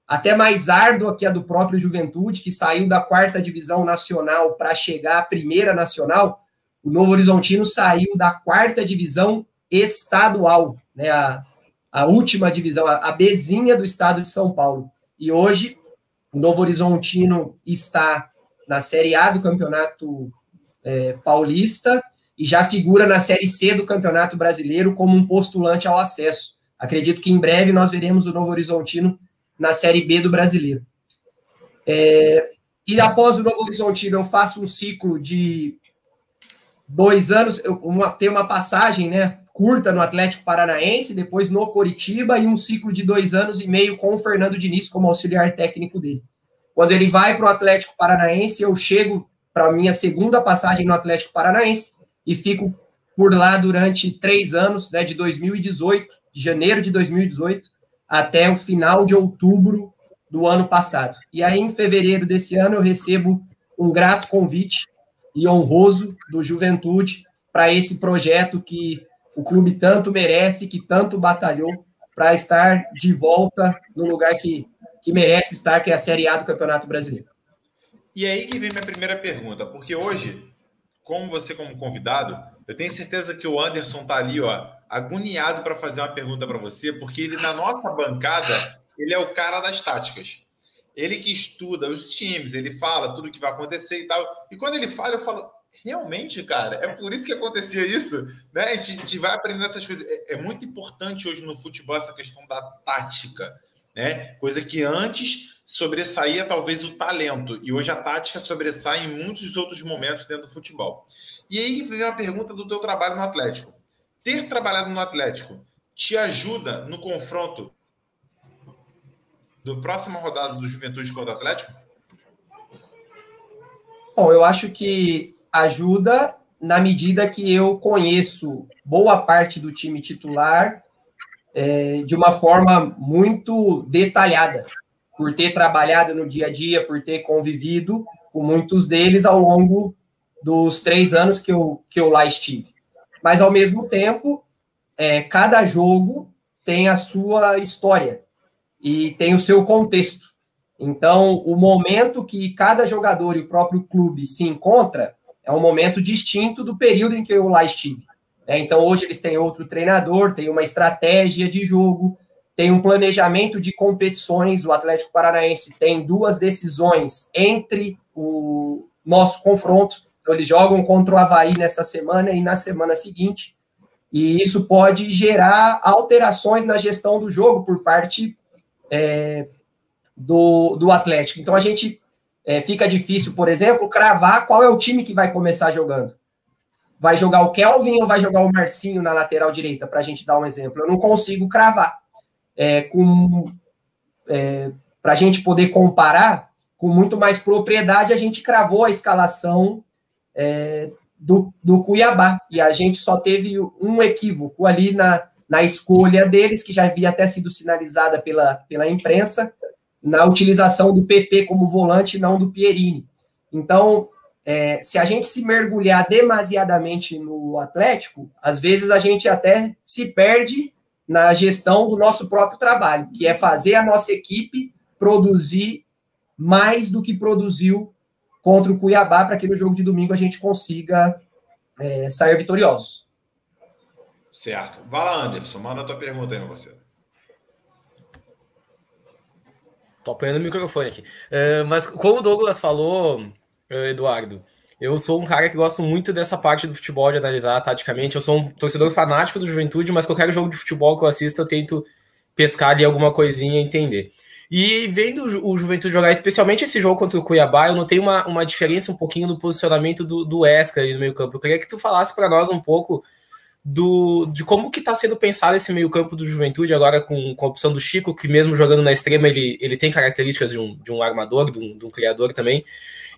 até mais árdua que a do próprio Juventude, que saiu da quarta divisão nacional para chegar à primeira nacional. O Novo Horizontino saiu da quarta divisão estadual, né, a, a última divisão, a, a Bezinha do estado de São Paulo. E hoje o Novo Horizontino está na Série A do Campeonato é, Paulista e já figura na Série C do Campeonato Brasileiro como um postulante ao acesso. Acredito que em breve nós veremos o Novo Horizontino na Série B do Brasileiro. É, e após o Novo Horizontino, eu faço um ciclo de dois anos, uma, tem uma passagem né, curta no Atlético Paranaense, depois no Coritiba e um ciclo de dois anos e meio com o Fernando Diniz como auxiliar técnico dele. Quando ele vai para o Atlético Paranaense, eu chego para minha segunda passagem no Atlético Paranaense e fico por lá durante três anos, né, de 2018, de janeiro de 2018 até o final de outubro do ano passado. E aí, em fevereiro desse ano, eu recebo um grato convite e honroso do Juventude para esse projeto que o clube tanto merece, que tanto batalhou para estar de volta no lugar que, que merece estar, que é a Série A do Campeonato Brasileiro. E aí que vem minha primeira pergunta, porque hoje, como você como convidado, Eu tenho certeza que o Anderson tá ali, ó, agoniado para fazer uma pergunta para você, porque ele na nossa bancada, ele é o cara das táticas. Ele que estuda os times, ele fala tudo que vai acontecer e tal. E quando ele fala, eu falo, realmente, cara, é por isso que acontecia isso, né? A gente, a gente vai aprendendo essas coisas. É, é, muito importante hoje no futebol essa questão da tática, né? Coisa que antes sobressaía talvez o talento e hoje a tática sobressai em muitos outros momentos dentro do futebol. E aí vem a pergunta do teu trabalho no Atlético. Ter trabalhado no Atlético te ajuda no confronto do próxima rodada do Juventude contra o Atlético? Bom, eu acho que ajuda na medida que eu conheço boa parte do time titular é, de uma forma muito detalhada, por ter trabalhado no dia a dia, por ter convivido com muitos deles ao longo dos três anos que eu, que eu lá estive. Mas, ao mesmo tempo, é, cada jogo tem a sua história e tem o seu contexto. Então, o momento que cada jogador e o próprio clube se encontra é um momento distinto do período em que eu lá estive. É, então, hoje eles têm outro treinador, tem uma estratégia de jogo, tem um planejamento de competições. O Atlético Paranaense tem duas decisões entre o nosso confronto. Então, eles jogam contra o Havaí nessa semana e na semana seguinte. E isso pode gerar alterações na gestão do jogo por parte é, do, do Atlético. Então a gente é, fica difícil, por exemplo, cravar qual é o time que vai começar jogando. Vai jogar o Kelvin ou vai jogar o Marcinho na lateral direita, para a gente dar um exemplo. Eu não consigo cravar. É, com é, para a gente poder comparar com muito mais propriedade, a gente cravou a escalação é, do, do Cuiabá. E a gente só teve um equívoco ali na, na escolha deles, que já havia até sido sinalizada pela, pela imprensa, na utilização do PP como volante, não do Pierini. Então, é, se a gente se mergulhar demasiadamente no Atlético, às vezes a gente até se perde na gestão do nosso próprio trabalho, que é fazer a nossa equipe produzir mais do que produziu contra o Cuiabá, para que no jogo de domingo a gente consiga é, sair vitoriosos. Certo. Vai lá, Anderson, manda a tua pergunta aí, meu parceiro. Tô apanhando o microfone aqui. Uh, mas como o Douglas falou, uh, Eduardo, eu sou um cara que gosto muito dessa parte do futebol, de analisar taticamente. Eu sou um torcedor fanático do Juventude, mas qualquer jogo de futebol que eu assisto, eu tento pescar ali alguma coisinha e entender. E vendo o Juventude jogar, especialmente esse jogo contra o Cuiabá, eu notei uma, uma diferença um pouquinho no posicionamento do, do Esca ali no meio campo. Eu queria que tu falasse para nós um pouco do, de como que está sendo pensado esse meio campo do Juventude agora com, com a opção do Chico, que mesmo jogando na extrema ele, ele tem características de um, de um armador, de um, de um criador também.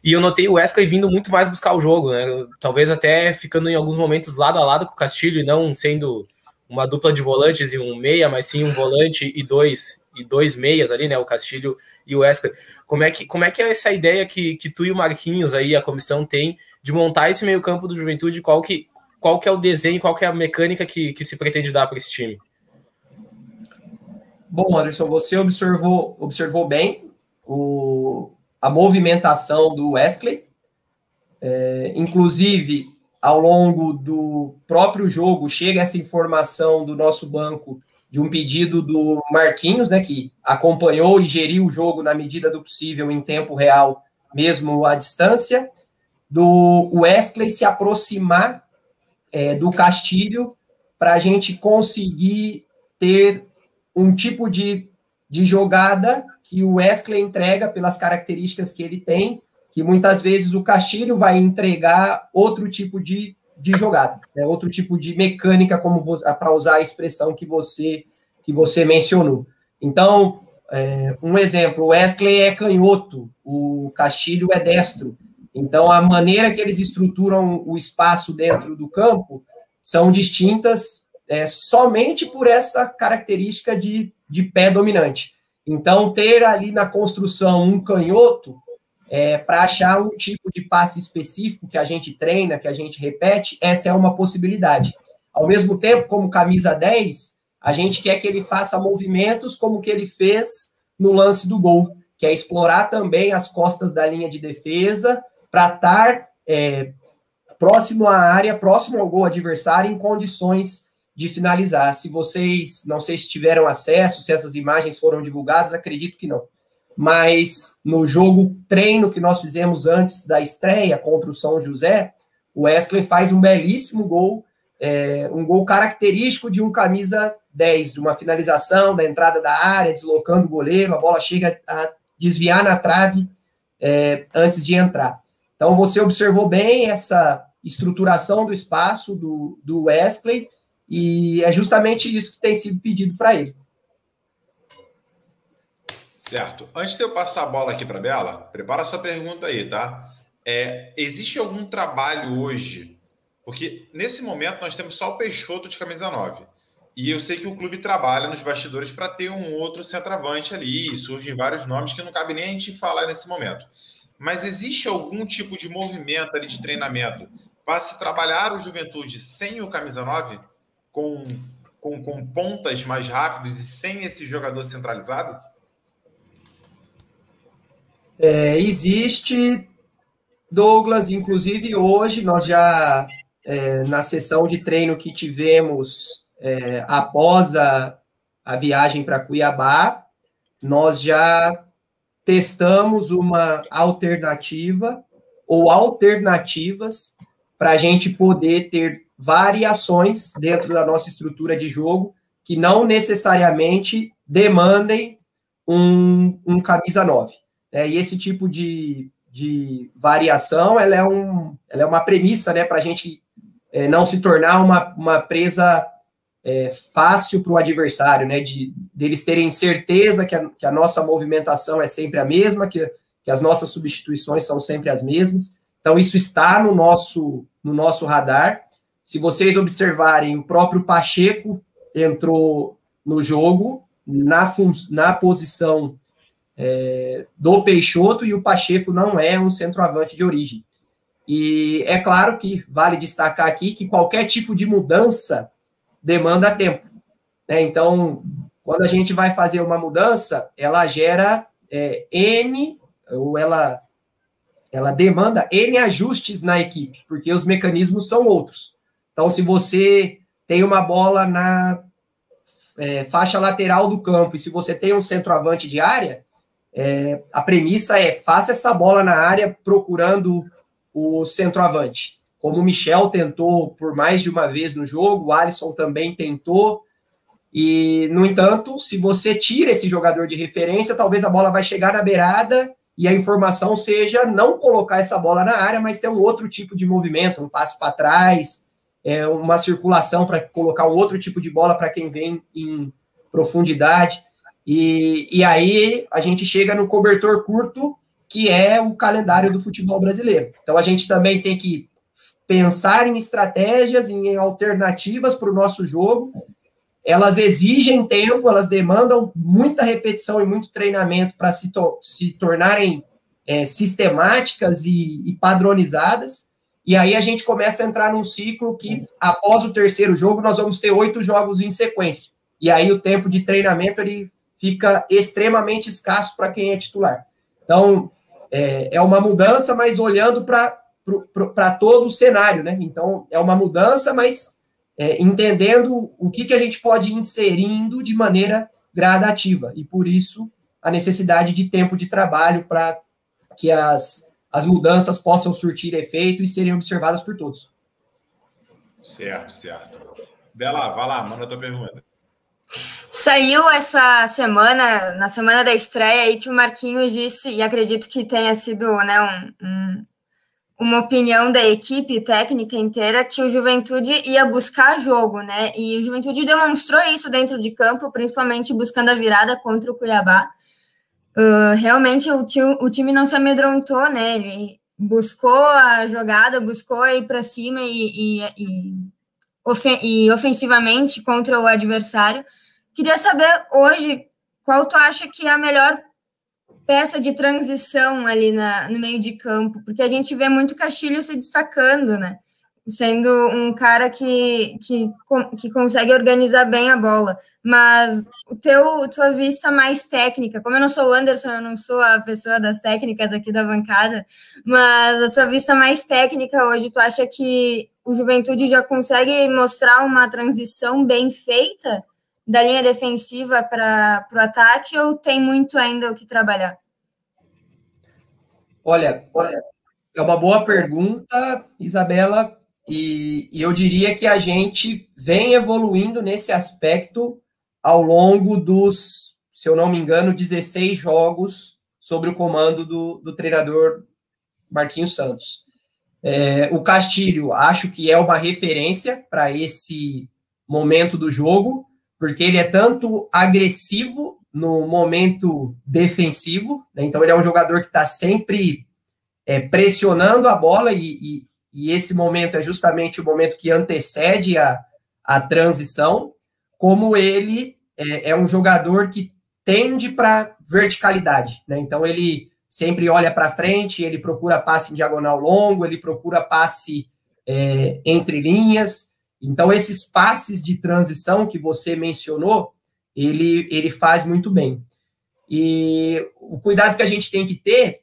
E eu notei o Wesley vindo muito mais buscar o jogo, né? Talvez até ficando em alguns momentos lado a lado com o Castilho e não sendo uma dupla de volantes e um meia, mas sim um volante e dois e dois meias ali, né? O Castilho e o Wesley. Como é que, como é, que é essa ideia que, que tu e o Marquinhos aí, a comissão, tem de montar esse meio campo do Juventude? Qual que, qual que é o desenho, qual que é a mecânica que, que se pretende dar para esse time? Bom, Anderson, você observou, observou bem o, a movimentação do Wesley. É, inclusive, ao longo do próprio jogo, chega essa informação do nosso banco de um pedido do Marquinhos, né, que acompanhou e geriu o jogo na medida do possível em tempo real, mesmo à distância, do Wesley se aproximar é, do Castilho para a gente conseguir ter um tipo de, de jogada que o Wesley entrega pelas características que ele tem, que muitas vezes o Castilho vai entregar outro tipo de, de jogada, né? outro tipo de mecânica, como para usar a expressão que você que você mencionou. Então, é, um exemplo, o Wesley é canhoto, o Castilho é destro. Então, a maneira que eles estruturam o espaço dentro do campo são distintas é, somente por essa característica de, de pé dominante. Então, ter ali na construção um canhoto é, para achar um tipo de passe específico que a gente treina, que a gente repete, essa é uma possibilidade. Ao mesmo tempo, como camisa 10, a gente quer que ele faça movimentos como que ele fez no lance do gol, que é explorar também as costas da linha de defesa, para estar é, próximo à área, próximo ao gol adversário, em condições de finalizar. Se vocês, não sei se tiveram acesso, se essas imagens foram divulgadas, acredito que não. Mas no jogo treino que nós fizemos antes da estreia contra o São José, o Wesley faz um belíssimo gol, é, um gol característico de um camisa 10, de uma finalização da entrada da área, deslocando o goleiro, a bola chega a desviar na trave é, antes de entrar. Então você observou bem essa estruturação do espaço do, do Wesley, e é justamente isso que tem sido pedido para ele. Certo. Antes de eu passar a bola aqui para Bela, prepara sua pergunta aí, tá? É, existe algum trabalho hoje? Porque nesse momento nós temos só o Peixoto de camisa 9. E eu sei que o clube trabalha nos bastidores para ter um outro centroavante ali, surgem vários nomes que não cabe nem a gente falar nesse momento. Mas existe algum tipo de movimento ali de treinamento para se trabalhar o Juventude sem o camisa 9? Com, com, com pontas mais rápidos e sem esse jogador centralizado? É, existe, Douglas, inclusive hoje nós já, é, na sessão de treino que tivemos é, após a, a viagem para Cuiabá, nós já testamos uma alternativa ou alternativas para a gente poder ter variações dentro da nossa estrutura de jogo que não necessariamente demandem um, um camisa 9. É, e esse tipo de, de variação ela é, um, ela é uma premissa né, para a gente é, não se tornar uma, uma presa é, fácil para o adversário, né, de deles terem certeza que a, que a nossa movimentação é sempre a mesma, que, que as nossas substituições são sempre as mesmas. Então, isso está no nosso, no nosso radar se vocês observarem, o próprio Pacheco entrou no jogo na, na posição é, do Peixoto e o Pacheco não é um centroavante de origem. E é claro que vale destacar aqui que qualquer tipo de mudança demanda tempo. Né? Então, quando a gente vai fazer uma mudança, ela gera é, N, ou ela, ela demanda N ajustes na equipe, porque os mecanismos são outros. Então, se você tem uma bola na é, faixa lateral do campo e se você tem um centroavante de área, é, a premissa é faça essa bola na área procurando o centroavante. Como o Michel tentou por mais de uma vez no jogo, o Alisson também tentou. E, no entanto, se você tira esse jogador de referência, talvez a bola vai chegar na beirada e a informação seja não colocar essa bola na área, mas ter um outro tipo de movimento, um passe para trás, é, uma circulação para colocar um outro tipo de bola para quem vem em profundidade. E, e aí a gente chega no cobertor curto, que é o calendário do futebol brasileiro. Então a gente também tem que pensar em estratégias, em alternativas para o nosso jogo. Elas exigem tempo, elas demandam muita repetição e muito treinamento para se, to se tornarem é, sistemáticas e, e padronizadas. E aí a gente começa a entrar num ciclo que, após o terceiro jogo, nós vamos ter oito jogos em sequência. E aí o tempo de treinamento ele fica extremamente escasso para quem é titular. Então, é, é uma mudança, mas olhando para todo o cenário, né? Então, é uma mudança, mas é, entendendo o que, que a gente pode ir inserindo de maneira gradativa. E por isso, a necessidade de tempo de trabalho para que as as mudanças possam surtir efeito e serem observadas por todos. Certo, certo. Bela, vai lá, manda a tua pergunta. Saiu essa semana, na semana da estreia, aí que o Marquinhos disse, e acredito que tenha sido né, um, um, uma opinião da equipe técnica inteira, que o Juventude ia buscar jogo, né? E o Juventude demonstrou isso dentro de campo, principalmente buscando a virada contra o Cuiabá. Uh, realmente o, o, time não se amedrontou, né? Ele buscou a jogada, buscou ir para cima e, e, e, ofen e, ofensivamente contra o adversário. Queria saber hoje qual tu acha que é a melhor peça de transição ali na, no meio de campo, porque a gente vê muito Castilho se destacando, né? Sendo um cara que, que, que consegue organizar bem a bola. Mas o teu tua vista mais técnica, como eu não sou o Anderson, eu não sou a pessoa das técnicas aqui da bancada, mas a tua vista mais técnica hoje, tu acha que o Juventude já consegue mostrar uma transição bem feita da linha defensiva para o ataque ou tem muito ainda o que trabalhar? Olha, olha, é uma boa pergunta, Isabela, e, e eu diria que a gente vem evoluindo nesse aspecto ao longo dos, se eu não me engano, 16 jogos sob o comando do, do treinador Marquinhos Santos. É, o Castilho, acho que é uma referência para esse momento do jogo, porque ele é tanto agressivo no momento defensivo, né? então ele é um jogador que está sempre é, pressionando a bola e, e, e, esse momento é justamente o momento que antecede a, a transição, como ele é, é um jogador que tende para verticalidade, né? então ele sempre olha para frente, ele procura passe em diagonal longo, ele procura passe é, entre linhas, então, esses passes de transição que você mencionou, ele, ele faz muito bem. E o cuidado que a gente tem que ter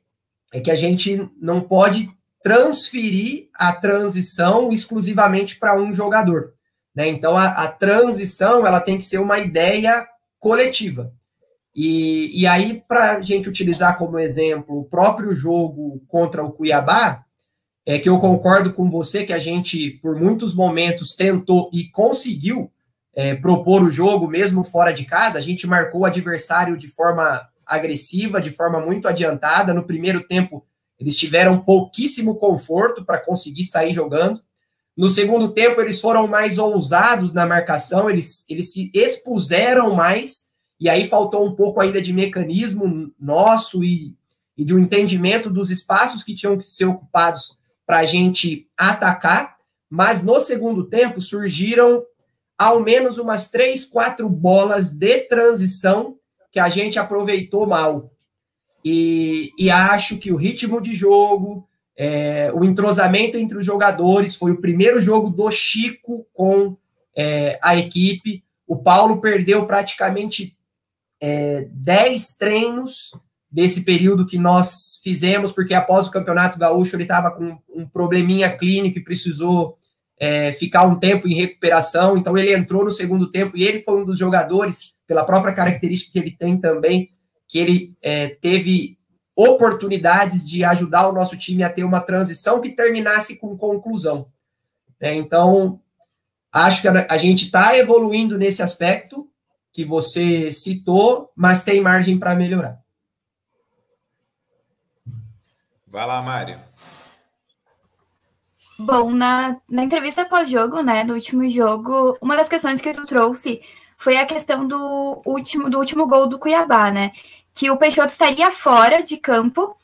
é que a gente não pode transferir a transição exclusivamente para um jogador. Né? Então, a, a, transição ela tem que ser uma ideia coletiva. E, e aí, para a gente utilizar como exemplo o próprio jogo contra o Cuiabá, é que eu concordo com você que a gente, por muitos momentos, tentou e conseguiu é, propor o jogo mesmo fora de casa. A gente marcou o adversário de forma agressiva, de forma muito adiantada. No primeiro tempo, eles tiveram pouquíssimo conforto para conseguir sair jogando. No segundo tempo, eles foram mais ousados na marcação, eles, eles se expuseram mais, e aí faltou um pouco ainda de mecanismo nosso e, e de um entendimento dos espaços que tinham que ser ocupados para a gente atacar, mas no segundo tempo surgiram ao menos umas três, quatro bolas de transição que a gente aproveitou mal. E, e acho que o ritmo de jogo, é, o entrosamento entre os jogadores, foi o primeiro jogo do Chico com é, a equipe. O Paulo perdeu praticamente é, 10 treinos desse período que nós fizemos, porque após o Campeonato Gaúcho ele estava com um probleminha clínico e precisou é, ficar um tempo em recuperação, então ele entrou no segundo tempo e ele foi um dos jogadores, pela própria característica que ele tem também, que ele é, teve oportunidades de ajudar o nosso time a ter uma transição que terminasse com conclusão. É, então, acho que a, a gente está evoluindo nesse aspecto que você citou, mas tem margem para melhorar. Vai lá, Mário. Bom, na, na entrevista pós-jogo, né, no último jogo, uma das questões que tu trouxe foi a questão do último, do último gol do Cuiabá, né? Que o Peixoto estaria fora de campo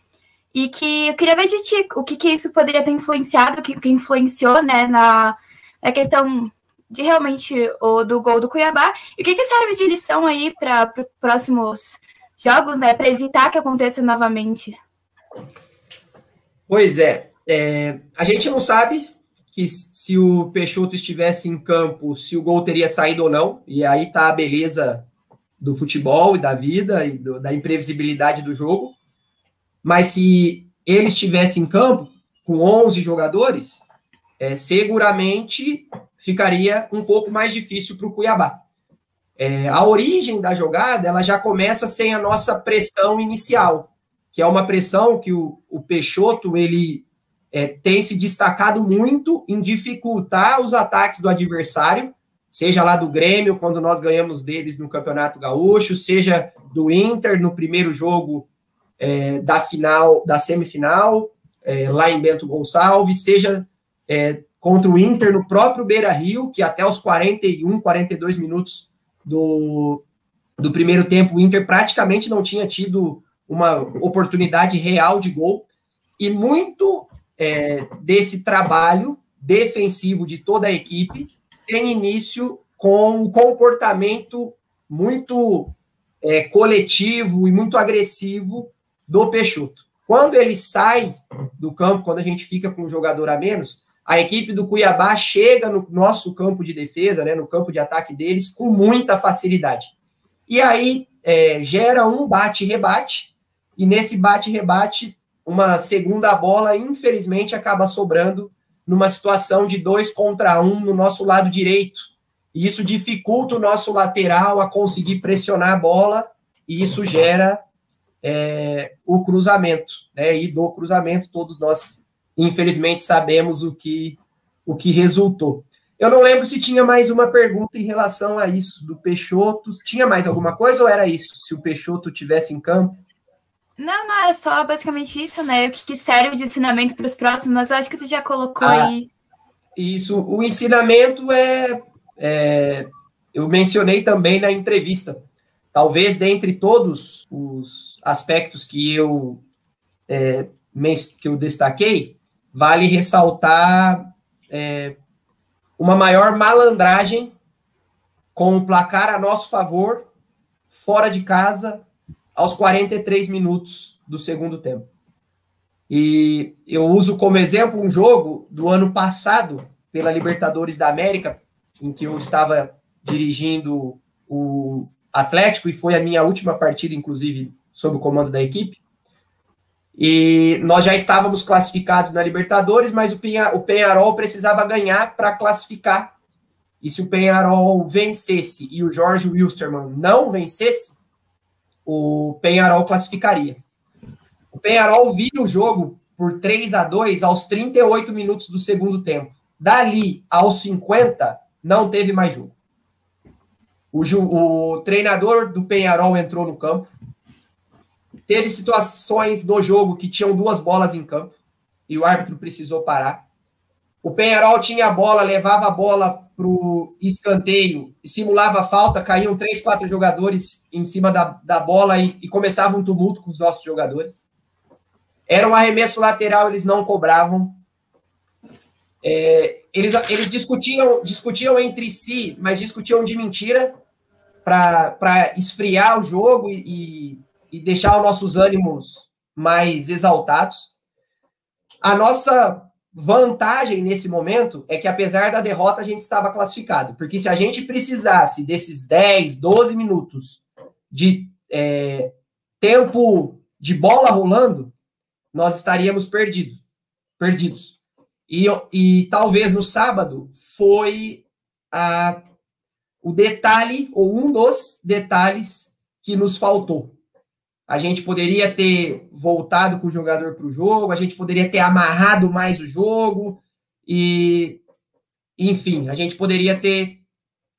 e que eu queria ver de ti o que, que isso poderia ter influenciado, o que, que influenciou, né, na, na questão de realmente o do gol do Cuiabá e o que, que serve de lição aí para os próximos jogos, né, para evitar que aconteça novamente. Pois é, é, a gente não sabe que se o Peixoto estivesse em campo, se o gol teria saído ou não, e aí tá a beleza do futebol e da vida e do, da imprevisibilidade do jogo. Mas se ele estivesse em campo com 11 jogadores, é, seguramente ficaria um pouco mais difícil para o Cuiabá. É, a origem da jogada ela já começa sem a nossa pressão inicial que é uma pressão que o, o Peixoto ele é, tem se destacado muito em dificultar os ataques do adversário, seja lá do Grêmio, quando nós ganhamos deles no Campeonato Gaúcho, seja do Inter no primeiro jogo é, da final, da semifinal, é, lá em Bento Gonçalves, seja é, contra o Inter no próprio Beira Rio, que até os 41, 42 minutos do, do primeiro tempo, o Inter praticamente não tinha tido uma oportunidade real de gol. E muito é, desse trabalho defensivo de toda a equipe tem início com um comportamento muito é, coletivo e muito agressivo do Peixoto. Quando ele sai do campo, quando a gente fica com um jogador a menos, a equipe do Cuiabá chega no nosso campo de defesa, né, no campo de ataque deles, com muita facilidade. E aí é, gera um bate-rebate, e nesse bate-rebate, uma segunda bola, infelizmente, acaba sobrando numa situação de dois contra um no nosso lado direito. E isso dificulta o nosso lateral a conseguir pressionar a bola, e isso gera é, o cruzamento, né? E do cruzamento, todos nós, infelizmente, sabemos o que, o que resultou. Eu não lembro se tinha mais uma pergunta em relação a isso do Peixoto. Tinha mais alguma coisa ou era isso? Se o Peixoto tivesse em campo? Não, não, é só basicamente isso, né? O que, que serve de ensinamento para os próximos, mas eu acho que você já colocou ah, aí. Isso, o ensinamento é, é. Eu mencionei também na entrevista. Talvez dentre todos os aspectos que eu, é, que eu destaquei, vale ressaltar é, uma maior malandragem com o placar a nosso favor, fora de casa, aos 43 minutos do segundo tempo. E eu uso como exemplo um jogo do ano passado, pela Libertadores da América, em que eu estava dirigindo o Atlético e foi a minha última partida, inclusive, sob o comando da equipe. E nós já estávamos classificados na Libertadores, mas o, Penha, o Penharol precisava ganhar para classificar. E se o Penharol vencesse e o Jorge Wilstermann não vencesse, o Penharol classificaria. O Penharol vira o jogo por 3 a 2 aos 38 minutos do segundo tempo. Dali aos 50, não teve mais jogo. O, o treinador do Penharol entrou no campo, Teve situações no jogo que tinham duas bolas em campo e o árbitro precisou parar. O Penharol tinha a bola, levava a bola para o escanteio, simulava falta, caíam três, quatro jogadores em cima da, da bola e, e começava um tumulto com os nossos jogadores. Era um arremesso lateral, eles não cobravam. É, eles, eles discutiam, discutiam entre si, mas discutiam de mentira para esfriar o jogo e, e deixar os nossos ânimos mais exaltados. A nossa vantagem nesse momento é que, apesar da derrota, a gente estava classificado. Porque se a gente precisasse desses 10, 12 minutos de é, tempo de bola rolando, nós estaríamos perdido, perdidos. E, e talvez no sábado foi a, o detalhe, ou um dos detalhes que nos faltou a gente poderia ter voltado com o jogador para o jogo, a gente poderia ter amarrado mais o jogo, e, enfim, a gente poderia ter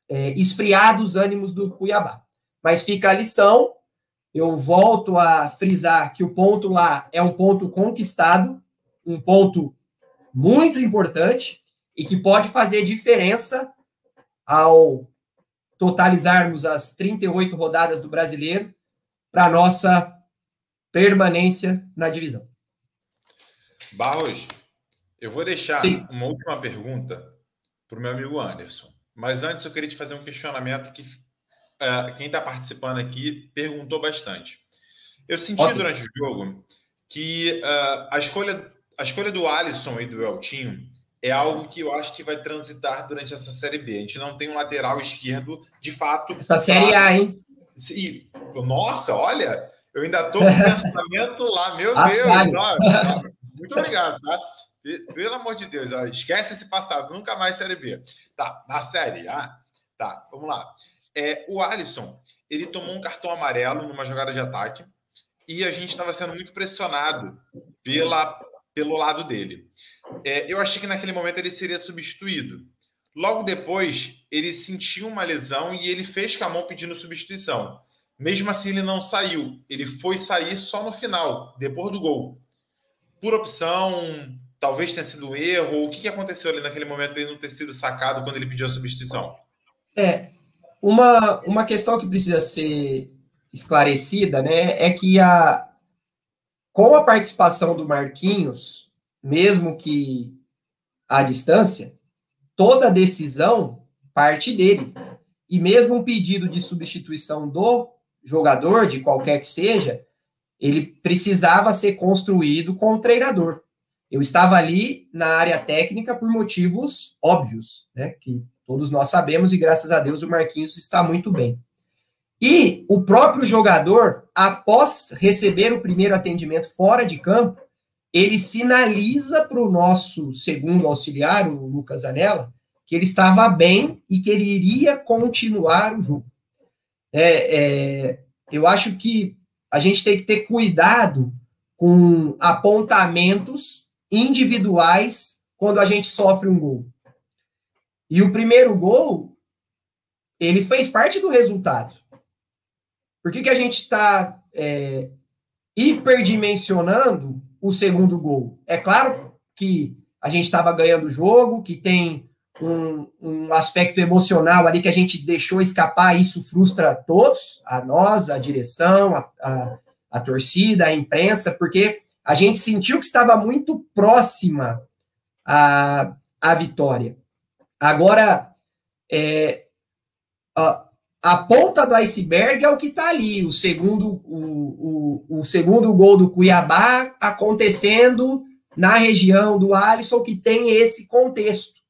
é, esfriado os ânimos do Cuiabá. Mas fica a lição, eu volto a frisar que o ponto lá é um ponto conquistado, um ponto muito importante e que pode fazer diferença ao totalizarmos as 38 rodadas do brasileiro para a nossa permanência na divisão. Barros, eu vou deixar Sim. uma última pergunta para o meu amigo Anderson. Mas antes eu queria te fazer um questionamento que uh, quem está participando aqui perguntou bastante. Eu senti Ótimo. durante o jogo que uh, a, escolha, a escolha do Alisson e do Eltinho é algo que eu acho que vai transitar durante essa Série B. A gente não tem um lateral esquerdo, de fato. Essa Série A, hein? E, nossa, olha, eu ainda estou com o pensamento lá, meu Deus. Não, muito obrigado, tá? Pelo amor de Deus, ó, esquece esse passado, nunca mais Série B. Tá, na Série A, tá, vamos lá. É, o Alisson, ele tomou um cartão amarelo numa jogada de ataque e a gente estava sendo muito pressionado pela, pelo lado dele. É, eu achei que naquele momento ele seria substituído. Logo depois, ele sentiu uma lesão e ele fez com a mão pedindo substituição. Mesmo assim, ele não saiu. Ele foi sair só no final, depois do gol. Por opção, talvez tenha sido um erro. O que, aconteceu ali naquele momento para ele não ter sido sacado quando ele pediu a substituição? É, uma, uma questão que precisa ser esclarecida, né, é que a, com a participação do Marquinhos, mesmo que à distância, toda decisão parte dele. E mesmo um pedido de substituição do jogador, de qualquer que seja, ele precisava ser construído com o treinador. Eu estava ali na área técnica por motivos óbvios, né? Que todos nós sabemos, e graças a Deus o Marquinhos está muito bem. E o próprio jogador, após receber o primeiro atendimento fora de campo, ele sinaliza para o nosso segundo auxiliar, o Lucas Anella, que ele estava bem e que ele iria continuar o jogo. É, é, eu acho que a gente tem que ter cuidado com apontamentos individuais quando a gente sofre um gol. E o primeiro gol, ele fez parte do resultado. Por que, que a gente está é, hiperdimensionando o segundo gol? É claro que a gente estava ganhando o jogo, que tem um, um, aspecto emocional ali que a gente deixou escapar, isso frustra todos, a nós, a direção, a, a, a torcida, a imprensa, porque a gente sentiu que estava muito próxima à, à vitória. Agora, é, a, a, ponta do iceberg é o que está ali, o segundo, o, o, o, segundo gol do Cuiabá acontecendo na região do Alisson, que tem esse contexto.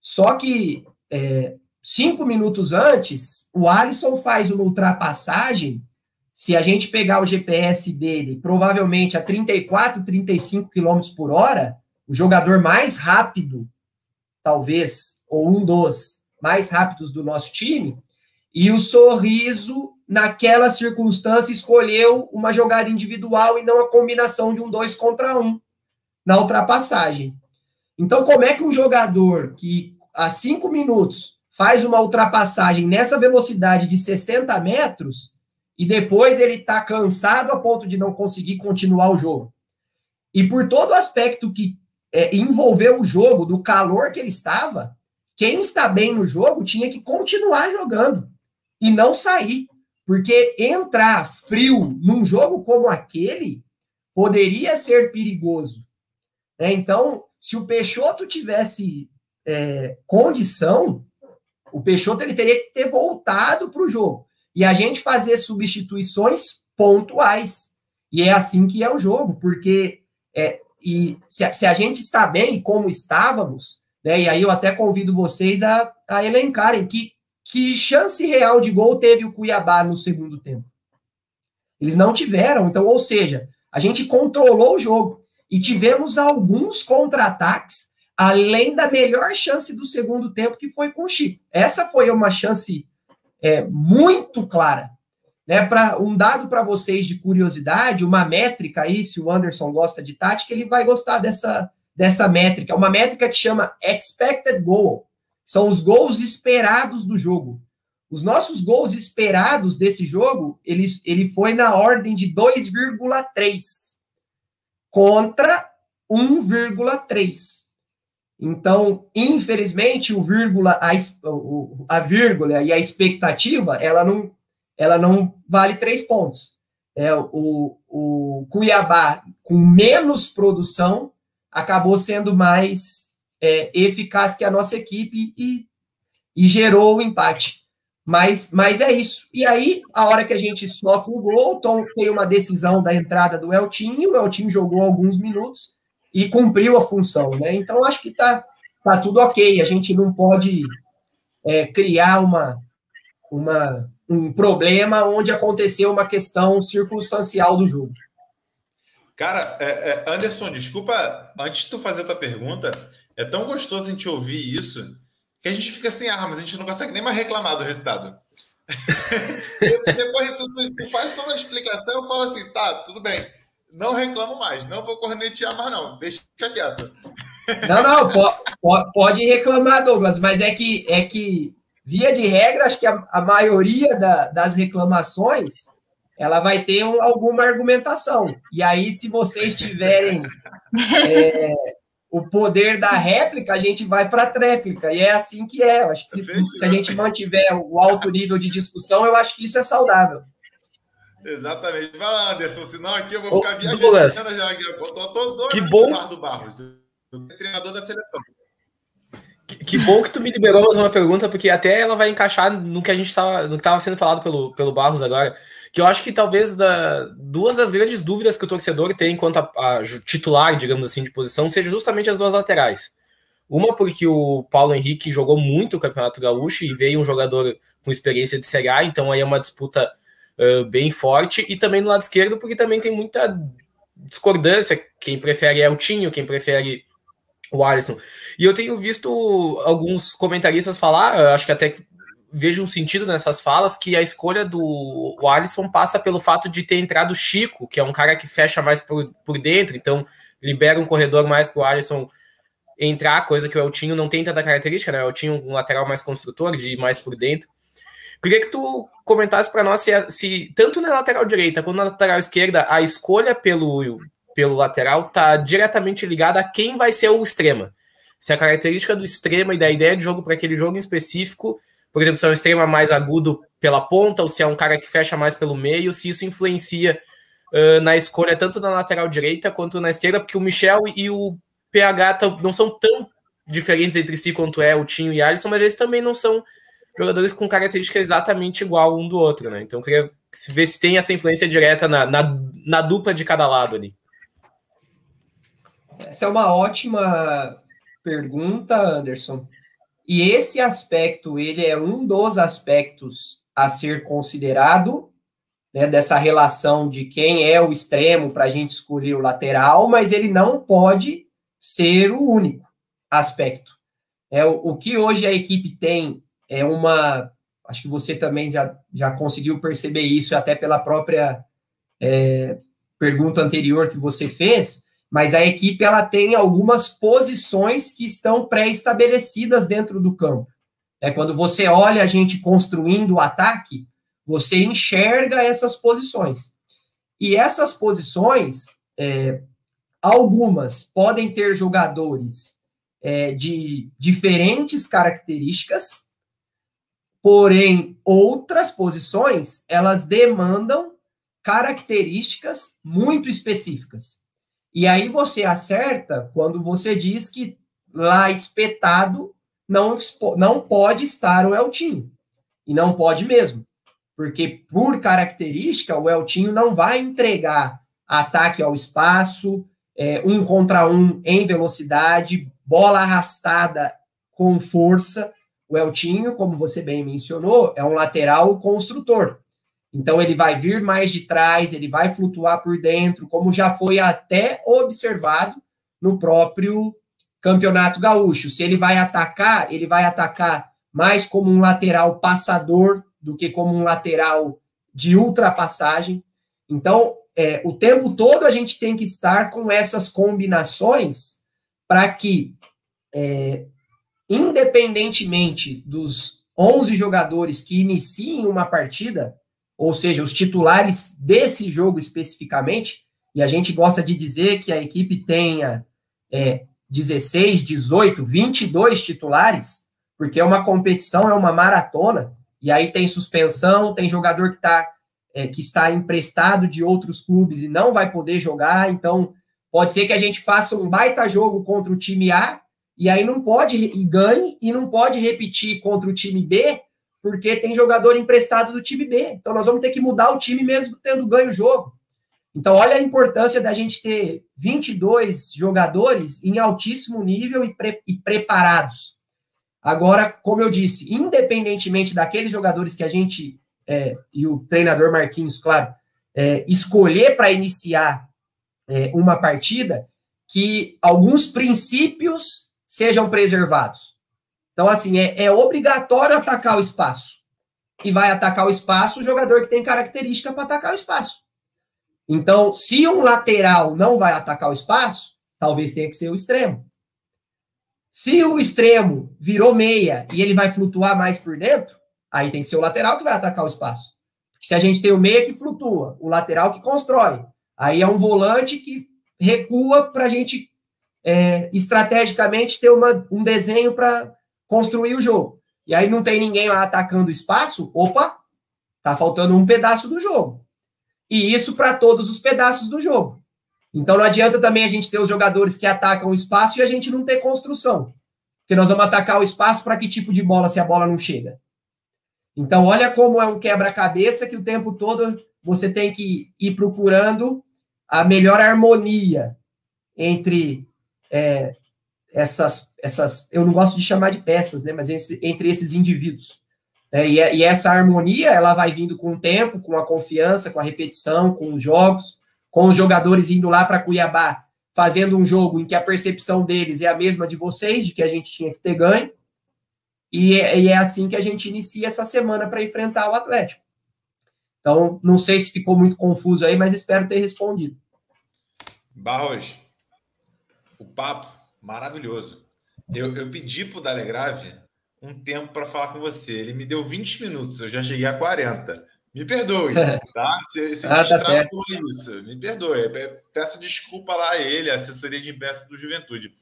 Só que é, cinco minutos antes, o Alisson faz uma ultrapassagem. Se a gente pegar o GPS dele, provavelmente a 34, 35 km por hora, o jogador mais rápido, talvez, ou um dos mais rápidos do nosso time, e o Sorriso, naquela circunstância, escolheu uma jogada individual e não a combinação de um dois contra um na ultrapassagem. Então, como é que um jogador que a cinco minutos faz uma ultrapassagem nessa velocidade de 60 metros e depois ele está cansado a ponto de não conseguir continuar o jogo? E por todo o aspecto que é, envolveu o jogo, do calor que ele estava, quem está bem no jogo tinha que continuar jogando e não sair. Porque entrar frio num jogo como aquele poderia ser perigoso. Né? Então, se o Peixoto tivesse é, condição, o Peixoto ele teria que ter voltado para o jogo. E a gente fazer substituições pontuais. E é assim que é o jogo, porque é, e se a, se a gente está bem, como estávamos, né? E aí eu até convido vocês a, a elencarem que, que chance real de gol teve o Cuiabá no segundo tempo. Eles não tiveram, então, ou seja, a gente controlou o jogo e tivemos alguns contra-ataques, além da melhor chance do segundo tempo, que foi com o Chico. Essa foi uma chance é, muito clara. Né, para um dado para vocês de curiosidade, uma métrica aí, se o Anderson gosta de tática, ele vai gostar dessa, dessa métrica. Uma métrica que chama expected goal. São os gols esperados do jogo. Os nossos gols esperados desse jogo, ele, ele foi na ordem de 2,3 contra 1,3. Então, infelizmente, o vírgula, a, a vírgula e a expectativa, ela não, ela não vale três pontos. É, o, o Cuiabá, com menos produção, acabou sendo mais é, eficaz que a nossa equipe e, e gerou o empate. Mas, mas é isso. E aí, a hora que a gente sofre o gol, Tom tem uma decisão da entrada do Eltinho, o Eltinho jogou alguns minutos e cumpriu a função, né? Então, acho que tá, tá tudo ok. A gente não pode é, criar uma, uma, um problema onde aconteceu uma questão circunstancial do jogo. Cara, é, é, Anderson, desculpa, antes de tu fazer a tua pergunta, é tão gostoso a gente ouvir isso que a gente fica sem armas, a gente não consegue nem mais reclamar do resultado. Depois tu, tu, tu, faz toda a explicação, eu falo assim, tá, tudo bem, não reclamo mais, não vou cornetear mais não, deixa quieto. Não, não, pode, pode reclamar, Douglas, mas é que, é que via de regra, acho que a, a maioria da, das reclamações ela vai ter um, alguma argumentação. E aí, se vocês tiverem é, o poder da réplica, a gente vai para a tréplica. E é assim que é. Eu acho que se, se, a gente mantiver o alto nível de discussão, eu acho que isso é saudável. Exatamente. Vai lá, Anderson, senão aqui eu vou ficar Ô, viajando. Já, eu tô, tô doido que bom. do Barros, treinador da seleção. Que, que, bom que tu me liberou mais uma pergunta, porque até ela vai encaixar no que a gente estava, no que estava sendo falado pelo, pelo Barros agora que eu acho que talvez da, duas das grandes dúvidas que o torcedor tem quanto a, a titular, digamos assim, de posição, seja justamente as duas laterais. Uma porque o Paulo Henrique jogou muito o Campeonato Gaúcho e veio um jogador com experiência de Série A, então aí é uma disputa uh, bem forte, e também no lado esquerdo porque também tem muita discordância, quem prefere é o Tinho, quem prefere o Alisson. E eu tenho visto alguns comentaristas falar, acho que até vejo um sentido nessas falas, que a escolha do Alisson passa pelo fato de ter entrado o Chico, que é um cara que fecha mais por, por dentro, então libera um corredor mais para o Alisson entrar, coisa que o Eltinho não tem tanta característica, né? O Eltinho um lateral mais construtor, de ir mais por dentro. Queria que tu comentasse para nós se, se, tanto na lateral direita quanto na lateral esquerda a escolha pelo, pelo lateral está diretamente ligada a quem vai ser o extrema. Se a característica do extrema e da ideia de jogo para aquele jogo em específico, por exemplo, se é um extrema mais agudo pela ponta ou se é um cara que fecha mais pelo meio, se isso influencia uh, na escolha tanto na lateral direita quanto na esquerda, porque o Michel e o PH não são tão diferentes entre si quanto é o Tinho e Alisson, mas eles também não são jogadores com característica exatamente igual um do outro, né? Então eu queria ver se tem essa influência direta na, na, na dupla de cada lado ali. Essa é uma ótima pergunta, Anderson. E esse aspecto, ele é um dos aspectos a ser considerado, né, dessa relação de quem é o extremo para a gente escolher o lateral, mas ele não pode ser o único aspecto. É, o, o que hoje a equipe tem é uma. Acho que você também já, já conseguiu perceber isso, até pela própria é, pergunta anterior que você fez, mas a equipe ela tem algumas posições que estão pré-estabelecidas dentro do campo. É quando você olha a gente construindo o ataque, você enxerga essas posições. E essas posições, é, algumas podem ter jogadores é, de diferentes características, porém outras posições elas demandam características muito específicas. E aí você acerta quando você diz que lá espetado não, não pode estar o Eltinho. E não pode mesmo. Porque, por característica, o Eltinho não vai entregar ataque ao espaço, é, um contra um em velocidade, bola arrastada com força. O Eltinho, como você bem mencionou, é um lateral construtor. Então ele vai vir mais de trás, ele vai flutuar por dentro, como já foi até observado no próprio Campeonato Gaúcho. Se ele vai atacar, ele vai atacar mais como um lateral passador do que como um lateral de ultrapassagem. Então, é, o tempo todo a gente tem que estar com essas combinações para que, é, independentemente dos 11 jogadores que iniciem uma partida, ou seja, os titulares desse jogo especificamente, e a gente gosta de dizer que a equipe tenha é, 16, 18, 22 titulares, porque é uma competição, é uma maratona, e aí tem suspensão, tem jogador que, tá, é, que está emprestado de outros clubes e não vai poder jogar, então pode ser que a gente faça um baita jogo contra o time A, e aí não pode, e ganhe, e não pode repetir contra o time B, porque tem jogador emprestado do time B. Então nós vamos ter que mudar o time mesmo tendo ganho o jogo. Então olha a importância da gente ter 22 jogadores em altíssimo nível e, pre e preparados. Agora, como eu disse, independentemente daqueles jogadores que a gente é, e o treinador Marquinhos, claro, é, escolher para iniciar é, uma partida, que alguns princípios sejam preservados. Então, assim, é, é obrigatório atacar o espaço. E vai atacar o espaço o jogador que tem característica para atacar o espaço. Então, se um lateral não vai atacar o espaço, talvez tenha que ser o extremo. Se o extremo virou meia e ele vai flutuar mais por dentro, aí tem que ser o lateral que vai atacar o espaço. Porque se a gente tem o meia que flutua, o lateral que constrói, aí é um volante que recua para a gente é, estrategicamente ter uma, um desenho para construir o jogo. E aí não tem ninguém lá atacando o espaço, opa, tá faltando um pedaço do jogo. E isso para todos os pedaços do jogo. Então não adianta também a gente ter os jogadores que atacam o espaço e a gente não ter construção. Porque nós vamos atacar o espaço para que tipo de bola se a bola não chega. Então olha como é um quebra-cabeça que o tempo todo você tem que ir procurando a melhor harmonia entre é, essas, essas, eu não gosto de chamar de peças, né, mas esse, entre esses indivíduos. É, e, e, essa harmonia, ela vai vindo com o tempo, com a confiança, com a repetição, com os jogos, com os jogadores indo lá para Cuiabá, fazendo um jogo em que a percepção deles é a mesma de vocês, de que a gente tinha que ter ganho, e é, e é assim que a gente inicia essa semana para enfrentar o Atlético. Então, não sei se ficou muito confuso aí, mas espero ter respondido. Barros, o papo maravilhoso. Eu, eu pedi para o Dalegrave um tempo para falar com você. Ele me deu 20 minutos, eu já cheguei a 40. Me perdoe, tá? Se, se ah, tá certo. isso, me perdoe. Peço desculpa lá a ele, a assessoria de imprensa do Juventude.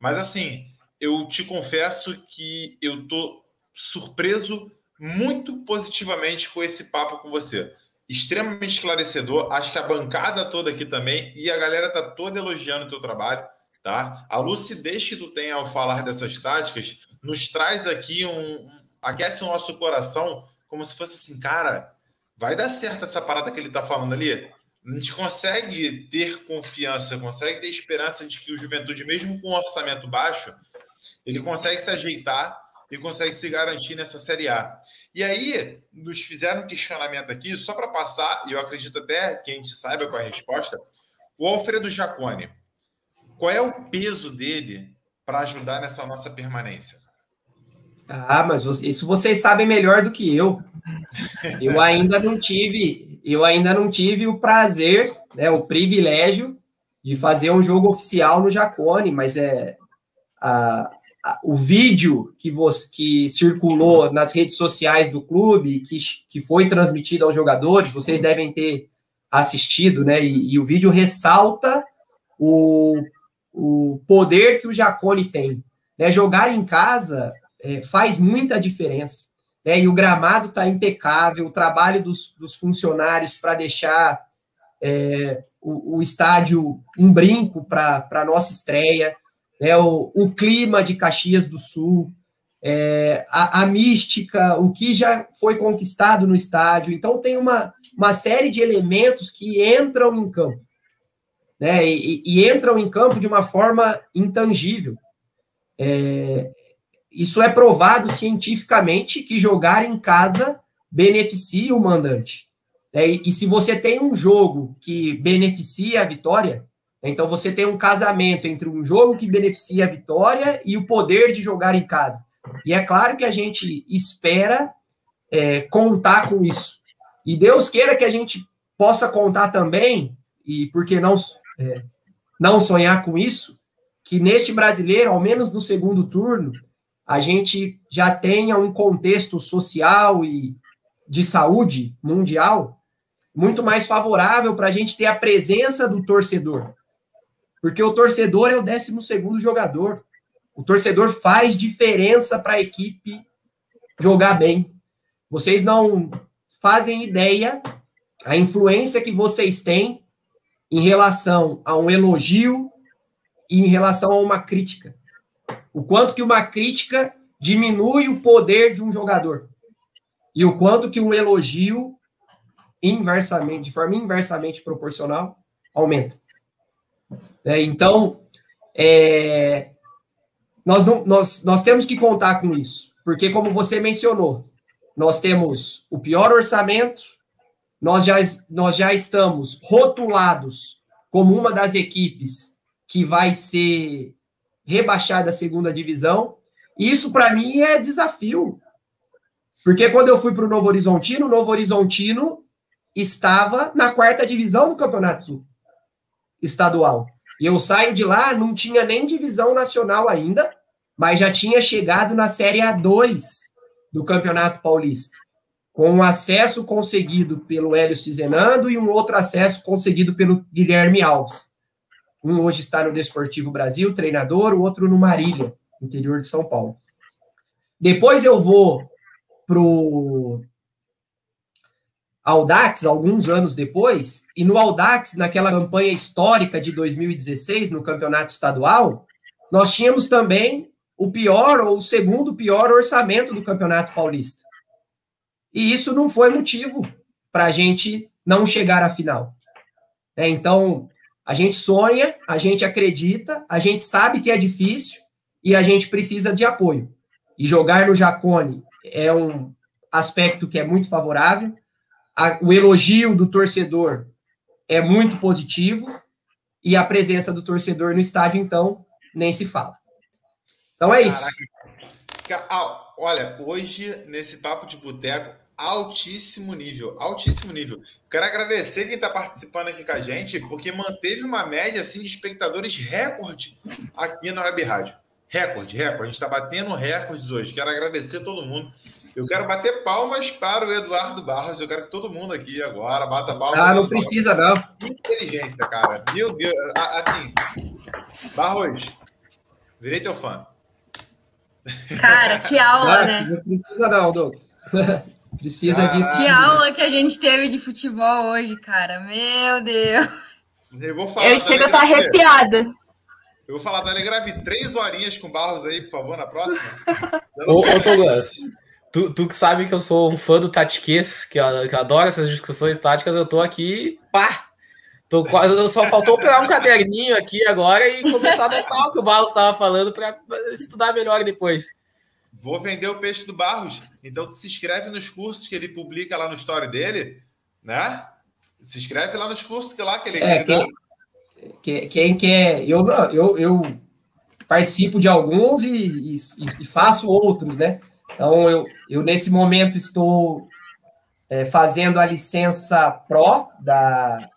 Mas assim, eu te confesso que eu tô surpreso muito positivamente com esse papo com você. Extremamente esclarecedor. Acho que a bancada toda aqui também e a galera tá toda elogiando o teu trabalho, tá? A lucidez que tu tem ao falar dessas táticas nos traz aqui um aquece o nosso coração como se fosse assim, cara, vai dar certo essa parada que ele tá falando ali. A gente consegue ter confiança, consegue ter esperança de que o Juventude, mesmo com um orçamento baixo, ele consegue se ajeitar e consegue se garantir nessa Série A. E aí, nos fizeram um questionamento aqui, só para passar, e eu acredito até que a gente saiba qual é a resposta. O Alfredo Jacone, qual é o peso dele para ajudar nessa nossa permanência? Ah, mas isso vocês sabem melhor do que eu. Eu ainda não tive, eu ainda não tive o prazer, né, o privilégio de fazer um jogo oficial no Jacone, mas é a, o vídeo que, você, que circulou nas redes sociais do clube, que, que foi transmitido aos jogadores, vocês devem ter assistido, né? E, e o vídeo ressalta o, o poder que o Jacone tem. Né? Jogar em casa é, faz muita diferença. Né? E o gramado está impecável, o trabalho dos, dos funcionários para deixar é, o, o, estádio um brinco para a nossa estreia né, o, o clima de Caxias do Sul, é, a, a, mística, o que já foi conquistado no estádio. Então, tem uma, uma série de elementos que entram em campo, né, e, e entram em campo de uma forma intangível. É, isso é provado cientificamente que jogar em casa beneficia o mandante. É, e, e se você tem um jogo que beneficia a vitória, então você tem um casamento entre um jogo que beneficia a vitória e o poder de jogar em casa. E é claro que a gente espera é, contar com isso. E Deus queira que a gente possa contar também, e por que não, é, não sonhar com isso, que neste brasileiro, ao menos no segundo turno, a gente já tenha um contexto social e de saúde mundial muito mais favorável para a gente ter a presença do torcedor. Porque o torcedor é o 12 jogador. O torcedor faz diferença para a equipe jogar bem. Vocês não fazem ideia a influência que vocês têm em relação a um elogio e em relação a uma crítica. O quanto que uma crítica diminui o poder de um jogador. E o quanto que um elogio inversamente, de forma inversamente proporcional, aumenta. É, então, é, nós, não, nós, nós temos que contar com isso, porque, como você mencionou, nós temos o pior orçamento, nós já, nós já estamos rotulados como uma das equipes que vai ser rebaixada à segunda divisão. Isso, para mim, é desafio. Porque quando eu fui para o Novo Horizontino, o Novo Horizontino estava na quarta divisão do campeonato estadual. E eu saio de lá, não tinha nem divisão nacional ainda, mas já tinha chegado na Série A2 do Campeonato Paulista, com um acesso conseguido pelo Hélio Cizenando e um outro acesso conseguido pelo Guilherme Alves. Um hoje está no Desportivo Brasil, treinador, o outro no Marília, interior de São Paulo. Depois eu vou pro Audax, alguns anos depois, e no Audax, naquela campanha histórica de 2016, no campeonato estadual, nós tínhamos também o pior ou o segundo pior orçamento do campeonato paulista. E isso não foi motivo para a gente não chegar à final. É, então, a gente sonha, a gente acredita, a gente sabe que é difícil e a gente precisa de apoio. E jogar no Jacone é um aspecto que é muito favorável. A, o elogio do torcedor é muito positivo e a presença do torcedor no estádio, então, nem se fala. Então é isso. Caraca. Olha, hoje, nesse papo de boteco, altíssimo nível, altíssimo nível. Quero agradecer quem está participando aqui com a gente, porque manteve uma média assim de espectadores recorde aqui na Web Rádio. Recorde, recorde. A gente está batendo recordes hoje. Quero agradecer a todo mundo. Eu quero bater palmas para o Eduardo Barros. Eu quero que todo mundo aqui agora bata palmas. Ah, não precisa, não. Inteligência, cara. Meu Deus. Assim, Barros, virei teu fã. Cara, que aula, não, né? Não precisa, não, Douglas. Precisa Caraca. disso. Que aula que a gente teve de futebol hoje, cara. Meu Deus. Eu vou falar. Eu chego a estar arrepiada. Eu vou falar, Dani, grave três horinhas com Barros aí, por favor, na próxima. Ô, ô Douglas, tu, tu que sabe que eu sou um fã do Tatiquês, que, eu- que eu adoro essas discussões táticas, eu tô aqui, pá! Tô quase, eu só faltou pegar um caderninho aqui agora e começar a anotar o que o Barros estava falando para estudar melhor depois. Vou vender o peixe do Barros. Então, se inscreve nos cursos que ele publica lá no story dele, né? Se inscreve lá nos cursos que lá que ele É, ele dá. Que- Quem quer. Eu, eu, eu participo de alguns e, e- e faço outros, né? Então, eu, eu nesse momento estou é, fazendo a licença Pro da,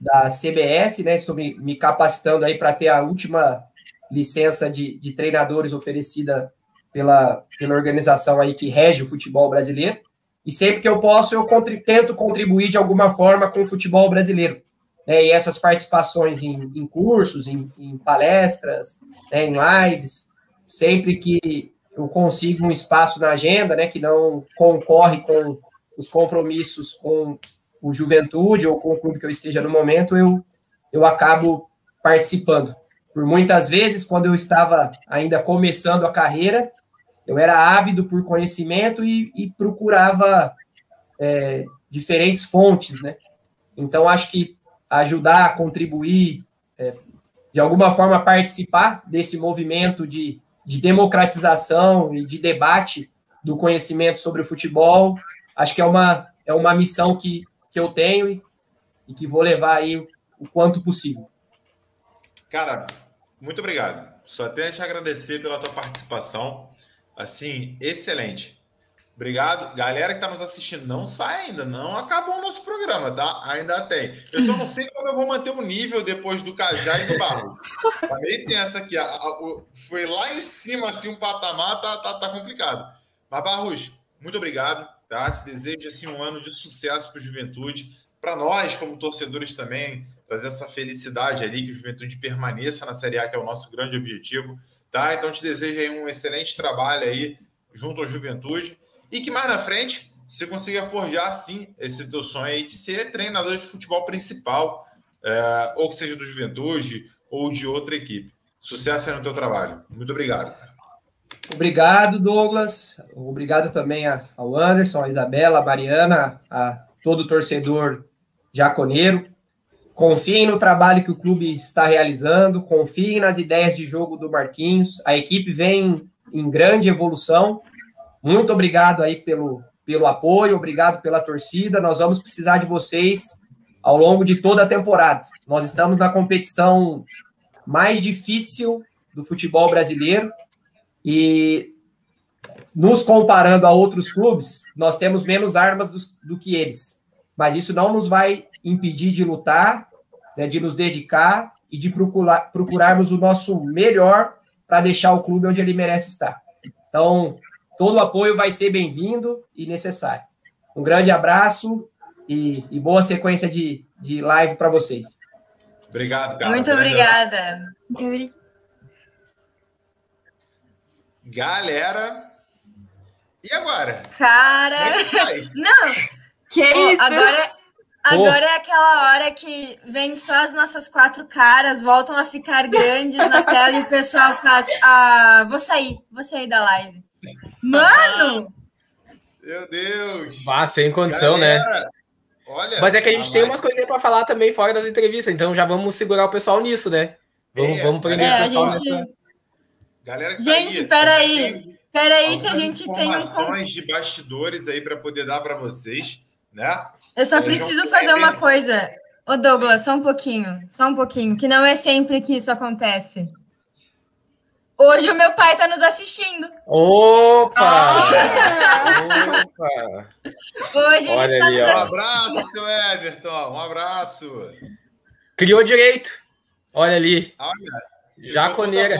da CBF, né? Estou me, me capacitando aí para ter a última licença de, de treinadores oferecida pela, pela organização aí que rege o futebol brasileiro. E sempre que eu posso, eu contri- tento contribuir de alguma forma com o futebol brasileiro né, e essas participações em, em cursos, em, em palestras, né, em lives, sempre que eu consigo um espaço na agenda, né, que não concorre com os compromissos com o Juventude ou com o clube que eu esteja no momento, eu, eu acabo participando. Por muitas vezes, quando eu estava ainda começando a carreira, eu era ávido por conhecimento e, e procurava é, diferentes fontes, né? Então, acho que ajudar, contribuir, é, de alguma forma participar desse movimento de, de democratização e de debate do conhecimento sobre o futebol, acho que é uma, é uma missão que, que eu tenho e, e que vou levar aí o, quanto possível. Cara, muito obrigado. Só tenho a te agradecer pela tua participação. Assim, excelente. Obrigado. Galera que está nos assistindo, não sai ainda, não acabou o nosso programa, tá? Ainda tem. Eu só não sei como eu vou manter o nível depois do Cajá e do Barro. Tá meio tenso aqui. A- a- Foi lá em cima, assim, um patamar, tá, tá, tá complicado. Mas, Barros, muito obrigado, tá? Te desejo, assim, um ano de sucesso para Juventude. Para nós, como torcedores também, trazer essa felicidade ali, que o Juventude permaneça na Série A, que é o nosso grande objetivo, tá? Então, te desejo aí um excelente trabalho aí junto ao Juventude e que mais na frente você consiga forjar, sim, esse teu sonho aí de ser treinador de futebol principal, é, ou que seja do Juventude ou de outra equipe. Sucesso aí no teu trabalho. Muito obrigado. Obrigado, Douglas. Obrigado também ao Anderson, a Isabela, a Mariana, a todo torcedor jaconeiro. Confiem no trabalho que o clube está realizando, confiem nas ideias de jogo do Marquinhos. A equipe vem em grande evolução. Muito obrigado aí pelo, pelo apoio, obrigado pela torcida. Nós vamos precisar de vocês ao longo de toda a temporada. Nós estamos na competição mais difícil do futebol brasileiro e nos comparando a outros clubes, nós temos menos armas do, do que eles. Mas isso não nos vai impedir de lutar, né, de nos dedicar e de procurar, procurarmos o nosso melhor para deixar o clube onde ele merece estar. Então, todo o apoio vai ser bem-vindo e necessário. Um grande abraço e, e boa sequência de, de live para vocês. Obrigado, cara. Muito obrigada. Galera. E agora? Cara. É que vai? Não, Que Pô, isso? Agora, agora é aquela hora que vem só as nossas quatro caras, voltam a ficar grandes na tela e o pessoal faz. Ah, vou sair, vou sair da live. Mano! Meu Deus! Ah, sem condição, né? Galera, Olha, Mas é que a gente a tem live- umas coisinhas para falar também fora das entrevistas, então já vamos segurar o pessoal nisso, né? Vamos, É, vamos prender É, o pessoal gente- nessa. Galera que tá Gente, aí, peraí. Peraí que a gente tem um. de bastidores aí para poder dar para vocês, né? Eu só É, preciso João fazer uma coisa. Ô, Douglas, só um pouquinho. Só um pouquinho. Que não é sempre que isso acontece. Hoje o meu pai tá nos assistindo. Opa! Opa! Hoje ele Olha está ali, nos ó. Um abraço, seu Everton. Um abraço. Criou direito. Olha ali. Olha, Jaconeira.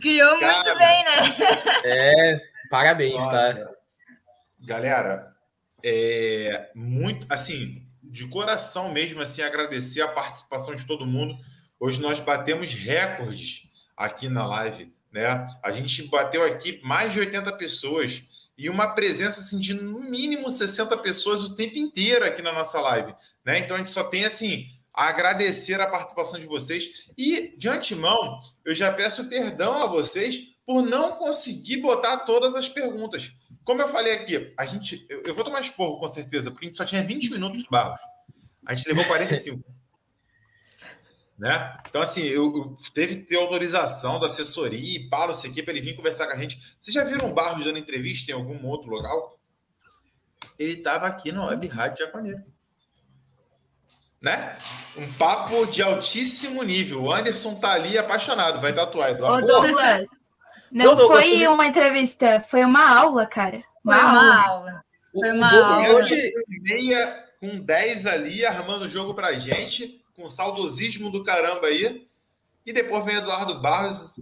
Criou Cara. muito bem, né? É, parabéns, tá? Galera, é muito assim, de coração mesmo assim agradecer a participação de todo mundo. Hoje nós batemos recordes aqui na live, né? A gente bateu aqui mais de 80 pessoas e uma presença assim de no mínimo 60 pessoas o tempo inteiro aqui na nossa live, né? Então a gente só tem assim a agradecer a participação de vocês e de antemão eu já peço perdão a vocês por não conseguir botar todas as perguntas. Como eu falei aqui, a gente. Eu, eu vou tomar esporro com certeza, porque a gente só tinha 20 minutos de barros. A gente levou 45. né? Então, assim, eu, eu teve que ter autorização da assessoria e para, não sei o quê, para ele vir conversar com a gente. Vocês já viram o Barros dando entrevista em algum outro local? Ele estava aqui no Web Rádio Jaconeiro. Né? Um papo de altíssimo nível. O Anderson tá ali apaixonado, vai tatuar, Ô, Eduardo. Douglas, não Não, foi uma entrevista, foi uma aula, cara. Foi Uma aula. uma aula. O, Foi o uma Douglas aula. hoje, meia com 10 ali, armando o jogo pra gente, com saudosismo do caramba aí. E depois vem Eduardo Barros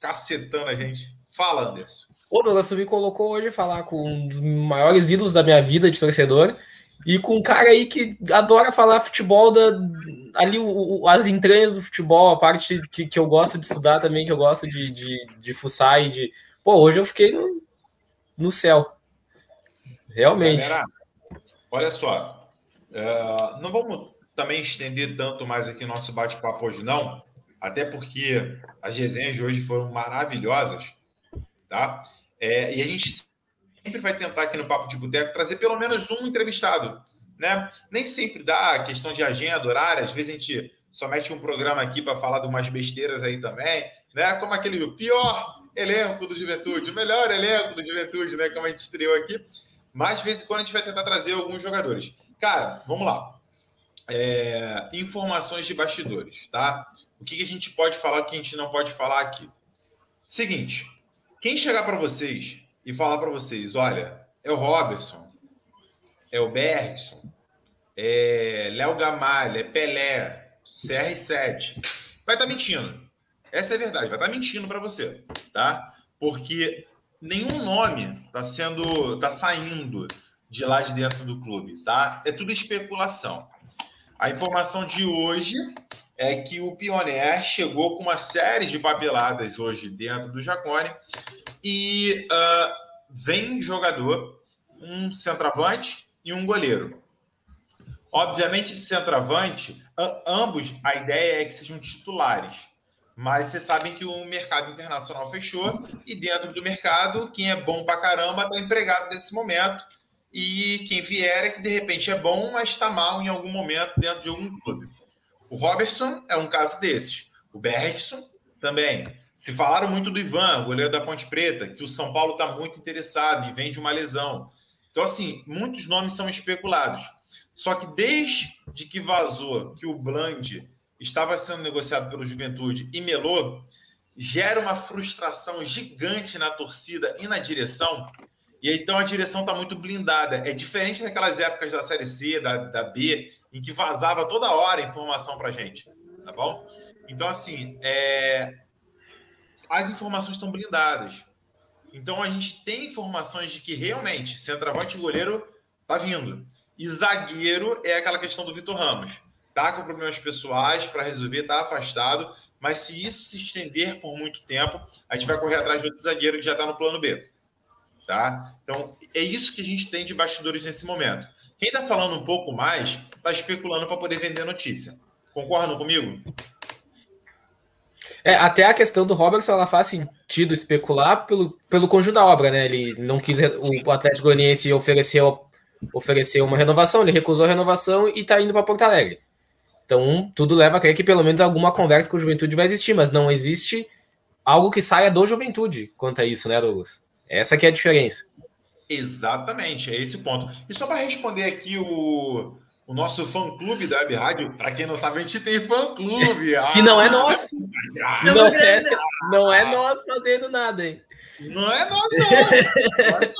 cacetando a gente. Fala, Anderson. Ô, Douglas, me colocou hoje falar com um dos maiores ídolos da minha vida de torcedor e com um cara aí que adora falar futebol, da, ali o- o- as entranhas do futebol, a parte que, que eu gosto de estudar também, que eu gosto de, de, de fuçar e de. Pô, hoje eu fiquei no, no céu. Realmente. Galera, olha só. é, não vamos também estender tanto mais aqui nosso bate-papo hoje, não. Até porque as resenhas de hoje foram maravilhosas, tá? É, e a gente sempre vai tentar aqui no Papo de Boteco trazer pelo menos um entrevistado, né? Nem sempre dá questão de agenda, horário. Às vezes a gente só mete um programa aqui para falar de umas besteiras aí também, né? Como aquele pior elenco do Juventude, o melhor elenco do Juventude, né? Como a gente estreou aqui. Mas de vez em quando a gente vai tentar trazer alguns jogadores. Cara, vamos lá. É, informações de bastidores, tá? O que, que a gente pode falar, o que a gente não pode falar aqui. Seguinte, quem chegar para vocês e falar para vocês, olha, é o Robertson, é o Bergson, é Léo Gamalha, é Pelé, CR7, vai estar mentindo. Essa é a verdade, vai estar mentindo para você, tá? Porque nenhum nome está sendo, tá saindo de lá de dentro do clube, tá? É tudo especulação. A informação de hoje é que o Pioneer chegou com uma série de papeladas hoje dentro do Jacone e ah, vem jogador, um centroavante e um goleiro. Obviamente, centroavante, ambos, a ideia é que sejam titulares. Mas vocês sabem que o mercado internacional fechou e dentro do mercado, quem é bom pra caramba está empregado nesse momento. E quem vier é que de repente é bom, mas está mal em algum momento dentro de algum clube. O Robertson é um caso desses. O Bergson também. Se falaram muito do Ivan, goleiro da Ponte Preta, que o São Paulo está muito interessado e vem de uma lesão. Então, assim, muitos nomes são especulados. Só que desde que vazou que o Bland estava sendo negociado pelo Juventude e melou, gera uma frustração gigante na torcida e na direção. E então a direção está muito blindada. É diferente daquelas épocas da Série C, da, da B, em que vazava toda hora informação para gente. Tá bom? Então, assim, é, as informações estão blindadas. Então a gente tem informações de que realmente centroavante e goleiro tá vindo. E zagueiro é aquela questão do Vitor Ramos. Tá com problemas pessoais para resolver, tá afastado, mas se isso se estender por muito tempo, a gente vai correr atrás de outro zagueiro que já está no plano B. Tá? Então, é isso que a gente tem de bastidores nesse momento. Quem está falando um pouco mais, está especulando para poder vender notícia. Concordam comigo? É, até a questão do Robertson, ela faz sentido especular pelo, pelo conjunto da obra, né? Ele não quis, o Atlético Goianiense ofereceu, ofereceu uma renovação, ele recusou a renovação e tá indo para Porto Alegre. Então, tudo leva a crer que pelo menos alguma conversa com o Juventude vai existir, mas não existe algo que saia do Juventude quanto a isso, né, Douglas? Essa que é a diferença. Exatamente, é esse o ponto. E só para responder aqui o, o nosso fã-clube da Web Rádio, para quem não sabe, a gente tem fã-clube. Ah, e não é nosso. não, é, não é nós fazendo nada, hein? Não é nós, não.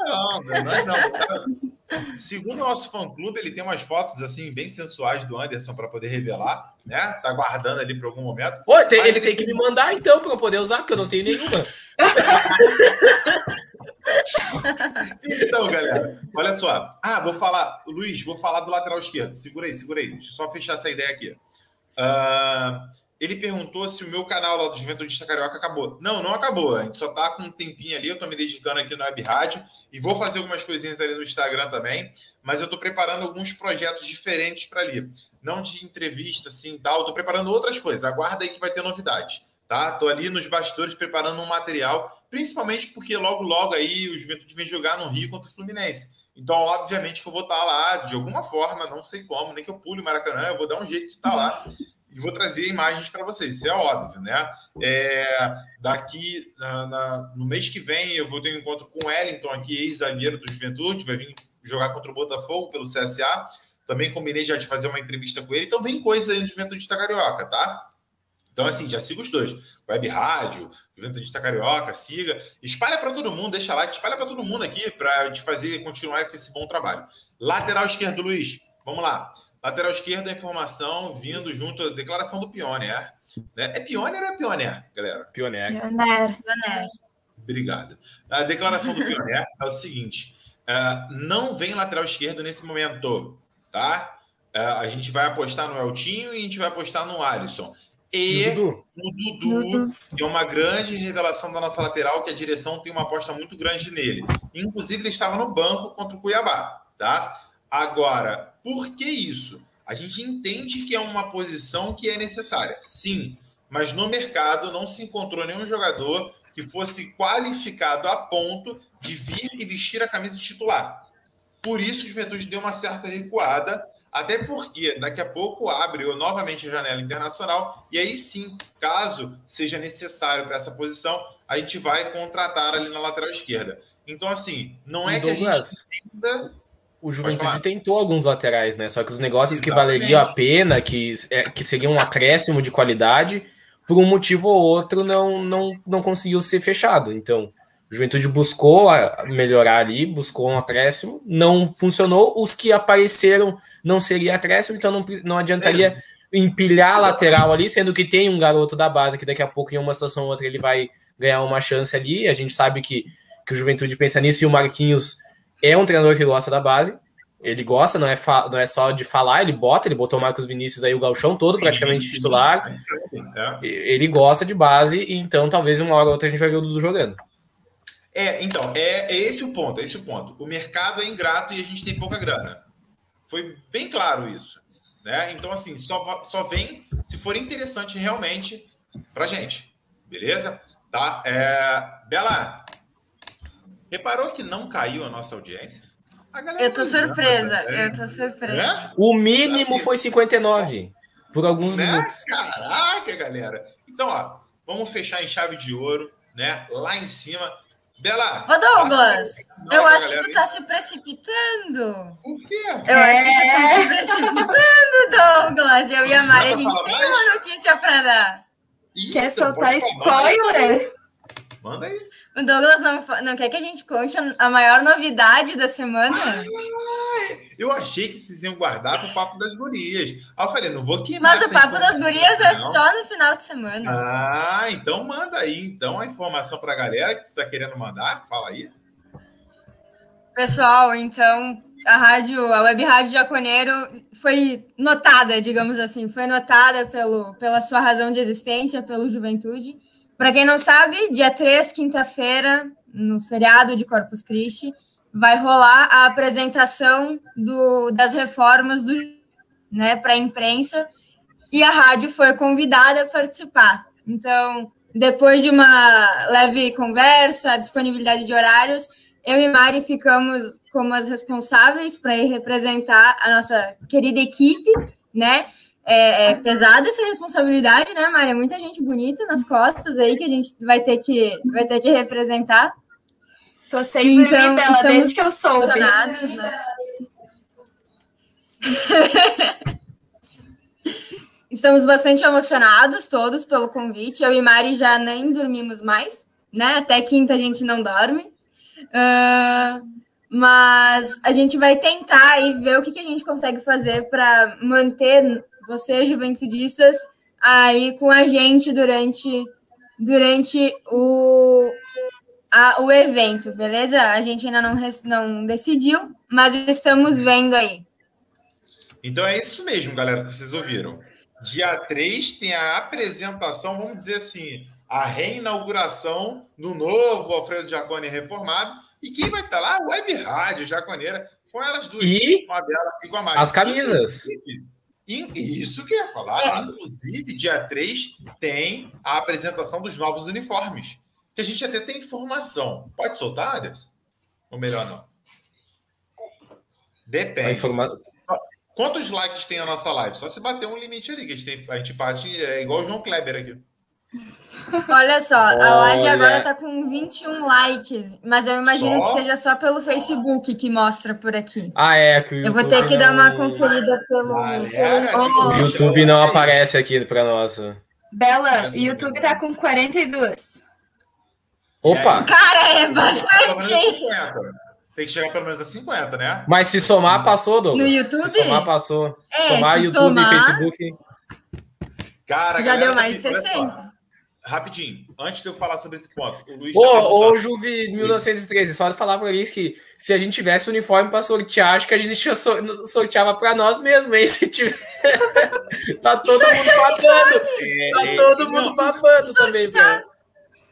Não, não, é não. Segundo o nosso fã-clube, ele tem umas fotos assim bem sensuais do Anderson para poder revelar, né? Tá guardando ali para algum momento. Pô, tem, ele, ele, tem que me mandar então para eu poder usar, porque eu não tenho nenhuma. então, galera, olha só. Ah, vou falar, Luiz, vou falar do lateral esquerdo. Segura aí, segura aí. Deixa eu só fechar essa ideia aqui. Uh, ele perguntou se o meu canal lá do Juventude Carioca acabou. Não, não acabou. A gente só tá com um tempinho ali. Eu tô me dedicando aqui no Web Rádio e vou fazer algumas coisinhas ali no Instagram também. Mas eu tô preparando alguns projetos diferentes para ali. Não de entrevista, assim, tal. Eu tô preparando outras coisas. Aguarda aí que vai ter novidade, tá? Tô ali nos bastidores preparando um material, principalmente porque logo, logo aí o Juventude vem jogar no Rio contra o Fluminense. Então, obviamente que eu vou estar tá lá de alguma forma, não sei como, nem que eu pule o Maracanã, eu vou dar um jeito de estar tá lá e vou trazer imagens para vocês, isso é óbvio, né? É, daqui na, na, no mês que vem eu vou ter um encontro com o Wellington aqui, ex-zagueiro do Juventude, vai vir jogar contra o Botafogo pelo CSA. Também combinei já de fazer uma entrevista com ele, então vem coisa aí do Juventude da Carioca, tá? Então, assim, já siga os dois. Web Rádio, Juventude da Carioca, siga. Espalha para todo mundo, deixa like, espalha para todo mundo aqui para gente fazer, continuar com esse bom trabalho. Lateral esquerdo, Luiz. Vamos lá. Lateral esquerdo, a informação vindo junto à declaração do Pioneer. Né? É Pioneer ou é Pioneer, galera? Pioneer. Pioneer. Obrigado. A declaração do Pioneer é o seguinte: uh, não vem lateral esquerdo nesse momento, tá? Uh, a gente vai apostar no Eltinho e a gente vai apostar no Alisson. E Dudu. o Dudu, Dudu, que é uma grande revelação da nossa lateral, que a direção tem uma aposta muito grande nele. Inclusive, ele estava no banco contra o Cuiabá, tá? Agora, por que isso? A gente entende que é uma posição que é necessária, sim, mas no mercado não se encontrou nenhum jogador que fosse qualificado a ponto de vir e vestir a camisa de titular. Por isso, o Juventude deu uma certa recuada, até porque daqui a pouco abre novamente a janela internacional, e aí sim, caso seja necessário para essa posição, a gente vai contratar ali na lateral esquerda. Então, assim, não é que a gente entenda o Juventude tentou alguns laterais, né? Só que os negócios Exatamente. que valeriam a pena, que, é, que seriam um acréscimo de qualidade, por um motivo ou outro não, não, não conseguiu ser fechado. Então, o Juventude buscou melhorar ali, buscou um acréscimo, não funcionou. Os que apareceram não seria acréscimo, então não, não adiantaria é. empilhar a lateral ali, sendo que tem um garoto da base que daqui a pouco, em uma situação ou outra, ele vai ganhar uma chance ali. A gente sabe que, que o Juventude pensa nisso e o Marquinhos é um treinador que gosta da base. Ele gosta, não é, não é só de falar, ele bota, ele botou o Marcos Vinícius aí, o galchão todo sim, praticamente sim, titular. É. Ele gosta de base, então talvez uma hora ou outra a gente vai ver o Dudu jogando. É, então, é, é esse o ponto, é esse o ponto. O mercado é ingrato e a gente tem pouca grana. Foi bem claro isso. Né? Então, assim, só, só vem se for interessante realmente pra gente. Beleza? Tá? É, Bela, Reparou que não caiu a nossa audiência? A eu tô surpresa, né? eu tô surpresa. É? O mínimo foi 59 por alguns né? minutos. Caraca, galera. Então, ó, vamos fechar em chave de ouro, né? Lá em cima. Bela. Ô, Douglas, eu acho que tu tá se precipitando. Por quê? Eu é. acho que tu tá se precipitando, Douglas. Eu e a Mari, a gente tem mais? uma notícia pra dar. Quer soltar spoiler? Manda aí. O Douglas não, não quer que a gente conte a maior novidade da semana? Ah, eu achei que vocês iam guardar para o Papo das Gurias. Aí eu falei, não vou queimar. Mas o Papo das Gurias é só no final de semana. Ah, então manda aí então a informação para a galera que está querendo mandar. Fala aí. Pessoal, então a rádio, a Web Rádio Jaconeiro foi notada, digamos assim, foi notada pelo, pela sua razão de existência, pelo Juventude. Para quem não sabe, dia 3, quinta-feira, no feriado de Corpus Christi, vai rolar a apresentação do, das reformas do né, para a imprensa e a rádio foi convidada a participar. Então, depois de uma leve conversa, disponibilidade de horários, eu e Mari ficamos como as responsáveis para ir representar a nossa querida equipe, né? É, é, pesada essa responsabilidade, né, Mari? É muita gente bonita nas costas aí que a gente vai ter que, vai ter que representar. Tô sempre então, Bela, desde que eu sou. Né? Estamos bastante emocionados todos pelo convite. Eu e Mari já nem dormimos mais, né? Até quinta a gente não dorme. Uh, mas a gente vai tentar e ver o que, que a gente consegue fazer para manter vocês, juventudistas, aí com a gente durante, durante o, a, o evento, beleza? A gente ainda não, não decidiu, mas estamos vendo aí. Então é isso mesmo, galera, que vocês ouviram. Dia 3 tem a apresentação, vamos dizer assim, a reinauguração no novo Alfredo Jacone reformado. E quem vai estar lá? Web Rádio Jaconeira, com elas duas, e com a Bela e com a Maria. As camisas. Isso que eu ia falar. É. Inclusive, dia 3 tem a apresentação dos novos uniformes. Que a gente até tem informação. Pode soltar, Anderson? Ou melhor não? Depende. Informa... Quantos likes tem a nossa live? Só se bater um limite ali, que a gente, tem, a gente parte é igual o João Kleber aqui. Olha só, a live agora tá com 21 likes, mas eu imagino só? que seja só pelo Facebook que mostra por aqui. Ah, é. Que eu vou ter que não... dar uma conferida pelo. pelo... O YouTube não aparece aqui para nós. Bela, o YouTube tá com 42. Opa! Cara, é bastante, hein? Tem que chegar pelo menos a 50, né? Mas se somar, passou, Douglas. No YouTube? Se somar, passou. É, somar YouTube somar... e Facebook. Cara, já deu mais de 60. Rapidinho, antes de eu falar sobre esse ponto, o Luiz. Ô, ô Juve 1913, só de falar para eles que se a gente tivesse uniforme para sortear, acho que a gente sorteava para nós mesmos, hein? Se tiver... tá todo mundo babando. É, tá todo mundo não, babando também, velho.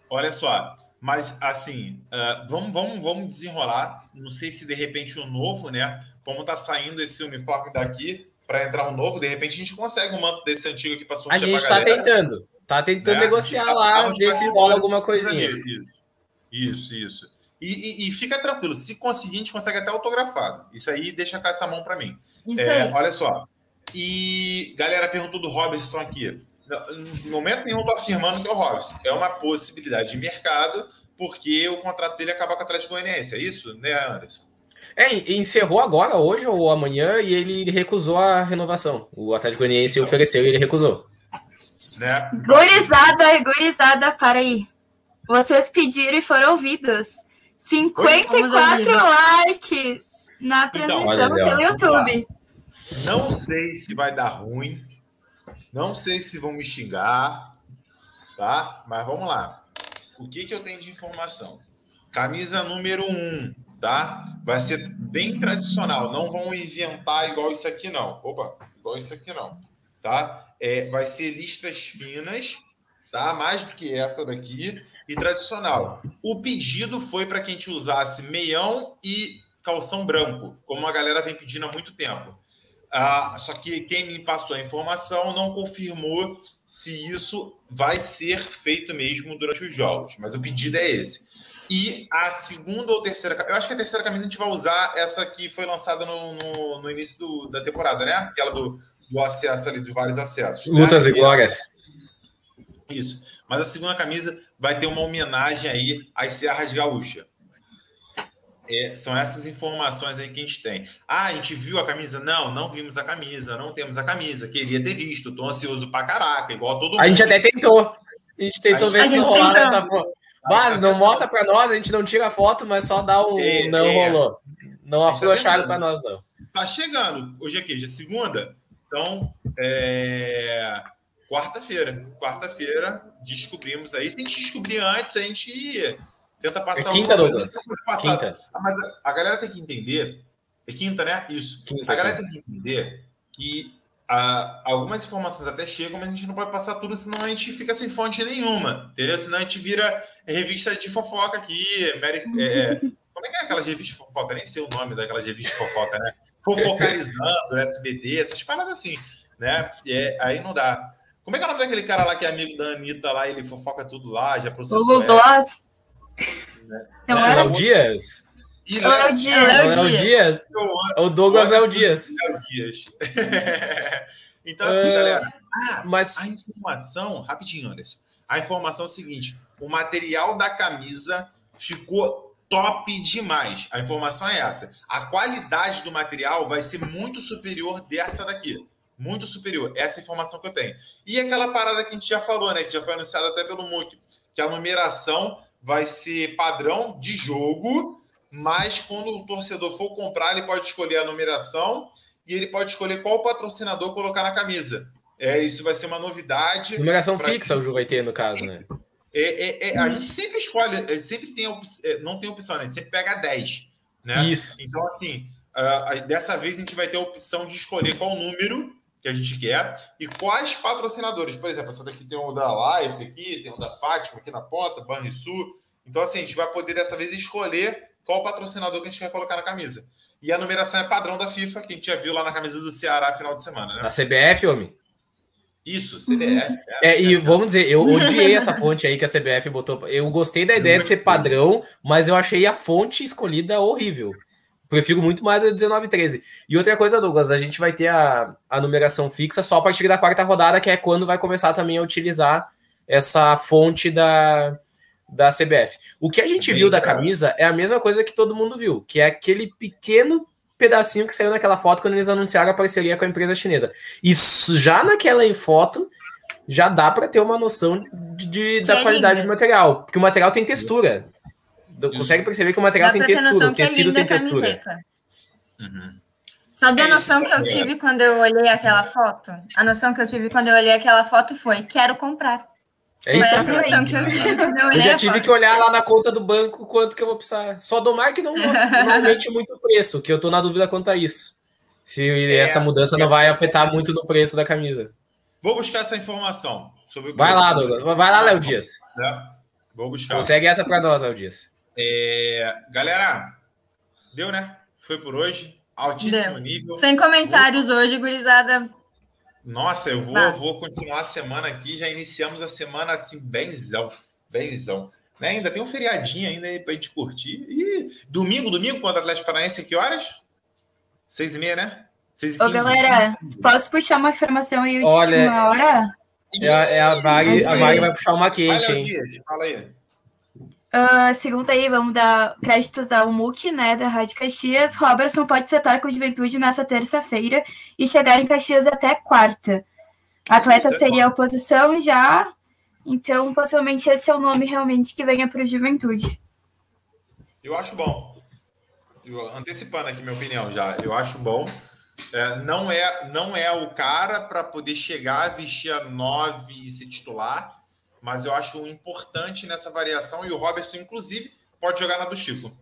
Olha só, mas assim, uh, vamos, vamos, vamos desenrolar. Não sei se de repente o um novo, né? Como tá saindo esse uniforme daqui para entrar um novo, de repente a gente consegue um manto desse antigo aqui para sortear. A gente tá tentando. Tá tentando né? negociar tá, lá, ver se rola alguma coisinha. Isso, isso. E, e, e, fica tranquilo, se conseguir, a gente consegue até autografado. Isso aí deixa cá essa mão para mim. Isso é, aí. Olha só. E galera perguntou do Robertson aqui. No momento nenhum tô afirmando que é o Robertson. É uma possibilidade de mercado, porque o contrato dele acaba com o Atlético Goianiense. É isso, né, Anderson? É, encerrou agora, hoje ou amanhã, e ele recusou a renovação. O Atlético Goianiense então, ofereceu e ele recusou. Né? Gorizada, gorizada, para aí. Vocês pediram e foram ouvidos. 54 likes na então, transmissão então, pelo YouTube. Não sei se vai dar ruim. Não sei se vão me xingar. Tá? Mas vamos lá. O que, que eu tenho de informação? Camisa número 1, um, tá? Vai ser bem tradicional. Não vão inventar igual isso aqui, não. Opa, igual isso aqui, não. Tá? é, vai ser listas finas, tá? Mais do que essa daqui, e tradicional. O pedido foi para que a gente usasse meião e calção branco, como a galera vem pedindo há muito tempo. Ah, só que quem me passou a informação não confirmou se isso vai ser feito mesmo durante os jogos, mas o pedido é esse. E a segunda ou terceira, eu acho que a terceira camisa a gente vai usar essa que foi lançada no, no, no início do, da temporada, né? Aquela do do acesso ali, de vários acessos. Lutas né? e glórias. Isso. Mas a segunda camisa vai ter uma homenagem aí às Serras Gaúcha. É, são essas informações aí que a gente tem. Ah, a gente viu a camisa? Não, não vimos a camisa, não temos a camisa. Queria ter visto, tô ansioso pra caraca, igual todo mundo. A gente até tentou. A gente tentou a ver se rolar essa porra. Mas não mostra para nós, a gente não tira foto, mas só dá um. É, não é. rolou. Não afrouxaram para nós, não. Tá chegando. Hoje é que? Hoje é segunda? Então, é... quarta-feira. Quarta-feira descobrimos aí. Se a gente descobrir antes, a gente tenta passar é quinta, Douglas. Quinta. Ah, mas a, a, galera tem que entender. É quinta, né? Isso. Quinta, a galera quinta. tem que entender que a, algumas informações até chegam, mas a gente não pode passar tudo, senão a gente fica sem fonte nenhuma. Entendeu? Senão a gente vira revista de fofoca aqui. Mary, é, como é que é aquela revista de fofoca? Nem sei o nome daquela revista de fofoca, né? Fofocalizando, SBD, essas paradas assim, né? E é, aí não dá. Como é que é o nome daquele cara lá que é amigo da Anitta lá, ele fofoca tudo lá, já processou Google ela? Gloss. Não É, era? Léo Dias? Léo Dias. Léo Dias. É o Douglas Léo Dias. Léo Dias. então, assim, Ah, galera. Ah, Mas a informação, rapidinho, Anderson. A informação é o seguinte: o material da camisa ficou top demais. A informação é essa. A qualidade do material vai ser muito superior dessa daqui. Muito superior. Essa é informação que eu tenho. E aquela parada que a gente já falou, né? Que já foi anunciada até pelo Mook, que a numeração vai ser padrão de jogo, mas quando o torcedor for comprar, ele pode escolher a numeração e ele pode escolher qual patrocinador colocar na camisa. É, isso vai ser uma novidade. numeração fixa o Ju vai ter, no caso, né? É, é, é, a gente sempre escolhe, é, sempre tem é, não tem opção, né? A gente sempre pega 10. Né? Isso. Então, assim, ah, dessa vez a gente vai ter a opção de escolher qual número que a gente quer e quais patrocinadores. Por exemplo, essa daqui tem o da Life aqui, tem o da Fátima aqui na ponta, Banrisul. Então, assim, a gente vai poder dessa vez escolher qual patrocinador que a gente quer colocar na camisa. E a numeração é padrão da FIFA, que a gente já viu lá na camisa do Ceará final de semana, né? Na CBF, homem. Isso, CBF. É, e vamos dizer, eu odiei essa fonte aí que a CBF botou. Eu gostei da ideia de ser padrão, mas eu achei a fonte escolhida horrível. Prefiro muito mais a 1913. E outra coisa, Douglas, a gente vai ter a, a numeração fixa só a partir da quarta rodada, que é quando vai começar também a utilizar essa fonte da, da CBF. O que a gente Bem viu da camisa é a mesma coisa que todo mundo viu, que é aquele pequeno pedacinho que saiu naquela foto quando eles anunciaram a parceria com a empresa chinesa. E s- já naquela foto já dá para ter uma noção de, de- da é qualidade do material, porque o material tem textura. Consegue perceber que o material Dá tem textura, o é tecido linda tem textura. Uhum. Sabe É a isso, noção que eu é. tive quando eu olhei aquela foto? A noção que eu tive quando eu olhei aquela foto foi: quero comprar. É isso. noção que eu eu já tive que olhar lá na conta do banco quanto que eu vou precisar. Só domar que não, não aumente muito o preço, que eu tô na dúvida quanto a isso. Se É, essa mudança não vai afetar muito no preço da camisa. Vou buscar essa informação. Sobre o Vai lá, Douglas. Vai lá, Léo Dias. né? Vou buscar. Consegue essa pra nós, Léo Dias. É, galera, deu, né? Foi por hoje. Altíssimo Deu. nível. Sem comentários hoje, gurizada. Nossa, eu vou, Tá. vou continuar a semana aqui. Já iniciamos a semana assim, benzão. Benzão. Né? Ainda tem um feriadinho ainda aí pra gente curtir. E domingo, domingo, contra o Atlético Paranaense, que horas? Seis e meia, né? Seis e Ô, galera, posso puxar uma informação aí de Olha, última hora? É, a- é a Mari, a Mari vai puxar uma quente, Léo hein? Dias, fala aí. Ah, segundo aí, vamos dar créditos ao MUC, né, da Rádio Caxias. Robertson pode setar com Juventude nessa terça-feira e chegar em Caxias até quarta. Atleta seria a oposição já, então possivelmente esse é o nome realmente que venha para o Juventude. Eu acho bom. Eu- antecipando aqui minha opinião já, eu acho bom. É, não, é, não é o cara para poder chegar, vestir a 9 e se titular, mas eu acho importante nessa variação e o Robertson, inclusive, pode jogar na do Chico.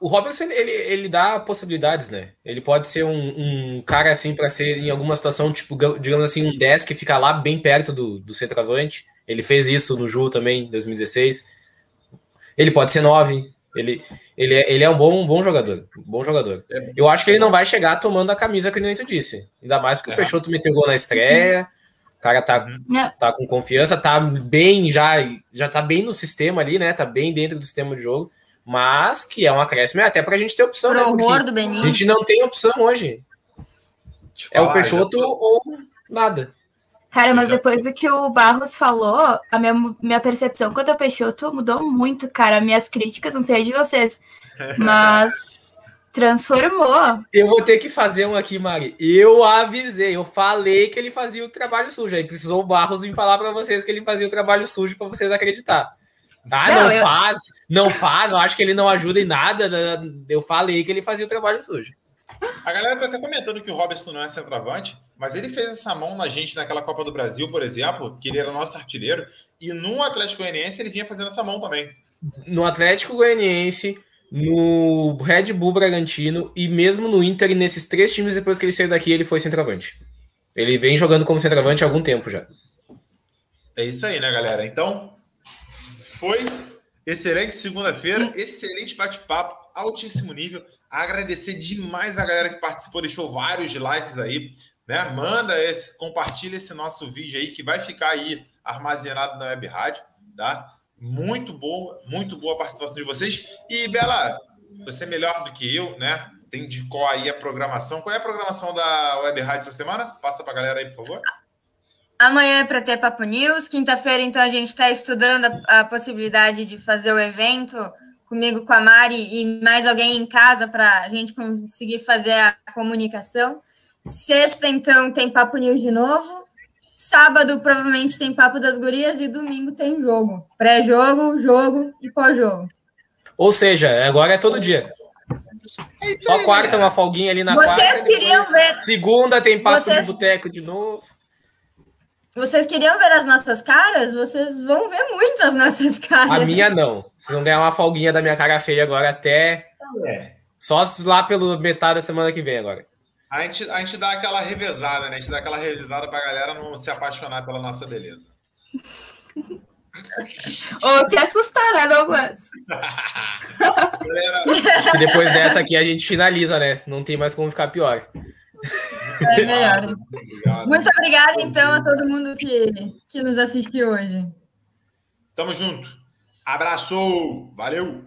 O Robertson, ele, ele dá possibilidades, né? Ele pode ser um, um cara, assim, para ser em alguma situação, tipo, digamos assim, um 10 que fica lá bem perto do, do centroavante. Ele fez isso no Ju também, em 2016. Ele pode ser 9. Ele, ele, é, ele é um bom, um bom jogador. Um bom jogador. É. Eu acho que ele não vai chegar tomando a camisa que o Neto disse. Ainda mais porque É. o Peixoto meteu gol na estreia. O cara tá, Não. tá com confiança, tá bem já, já tá bem no sistema ali, né? Tá bem dentro do sistema de jogo. Mas que é um acréscimo, é até pra gente ter opção, Pro né? Horror do a Benin. gente não tem opção hoje. É o Peixoto já- ou nada. Cara, mas depois do que o Barros falou, a minha, minha percepção quanto ao Peixoto mudou muito, cara. Minhas críticas, não sei de vocês, mas transformou. Eu vou ter que fazer um aqui, Mari. Eu avisei, eu falei que ele fazia o trabalho sujo. Aí precisou o Barros vir falar pra vocês que ele fazia o trabalho sujo pra vocês acreditar. Ah, não, Não, eu- faz, não faz, eu acho que ele não ajuda em nada. Eu falei que ele fazia o trabalho sujo. A galera tá até comentando que o Robertson não é centroavante, mas ele fez essa mão na gente naquela Copa do Brasil, por exemplo, que ele era nosso artilheiro, e no Atlético Goianiense ele vinha fazendo essa mão também. No Atlético Goianiense, no Red Bull Bragantino e mesmo no Inter, e nesses três times depois que ele saiu daqui, ele foi centroavante. Ele vem jogando como centroavante há algum tempo já. É isso aí, né, galera? Então, foi excelente segunda-feira, excelente bate-papo, altíssimo nível. Agradecer demais a galera que participou, deixou vários likes aí. né? Manda esse, compartilha esse nosso vídeo aí que vai ficar aí armazenado na web rádio, tá? Muito boa, muito boa a participação de vocês. E Bela, você é melhor do que eu, né? Tem de qual aí a programação. Qual é a programação da web rádio essa semana? Passa para a galera aí, por favor. Amanhã é para ter Papo News. Quinta-feira, então, a gente está estudando a, a, possibilidade de fazer o evento comigo, com a Mari e mais alguém em casa para a gente conseguir fazer a comunicação. Sexta, então, tem Papo News de novo. Sábado, provavelmente, tem Papo das Gurias e domingo tem jogo. Pré-jogo, jogo e pós-jogo. Ou seja, agora é todo dia. É Só aí, quarta, uma folguinha ali na Vocês quarta. Vocês queriam ver. Segunda tem papo Vocês... de boteco de novo. Vocês queriam ver as nossas caras? Vocês vão ver muito as nossas caras. A minha não. Vocês vão ganhar uma folguinha da minha cara feia agora até. É. Só lá pelo metade da semana que vem agora. A gente, a gente dá aquela revezada, né? A gente dá aquela revisada pra galera não se apaixonar pela nossa beleza. Ou se assustar, né, Douglas? e depois dessa aqui a gente finaliza, né? Não tem mais como ficar pior. É melhor. Obrigado. Muito obrigada, então, a todo mundo que, que nos assistiu hoje. Tamo junto. Abraço. Valeu.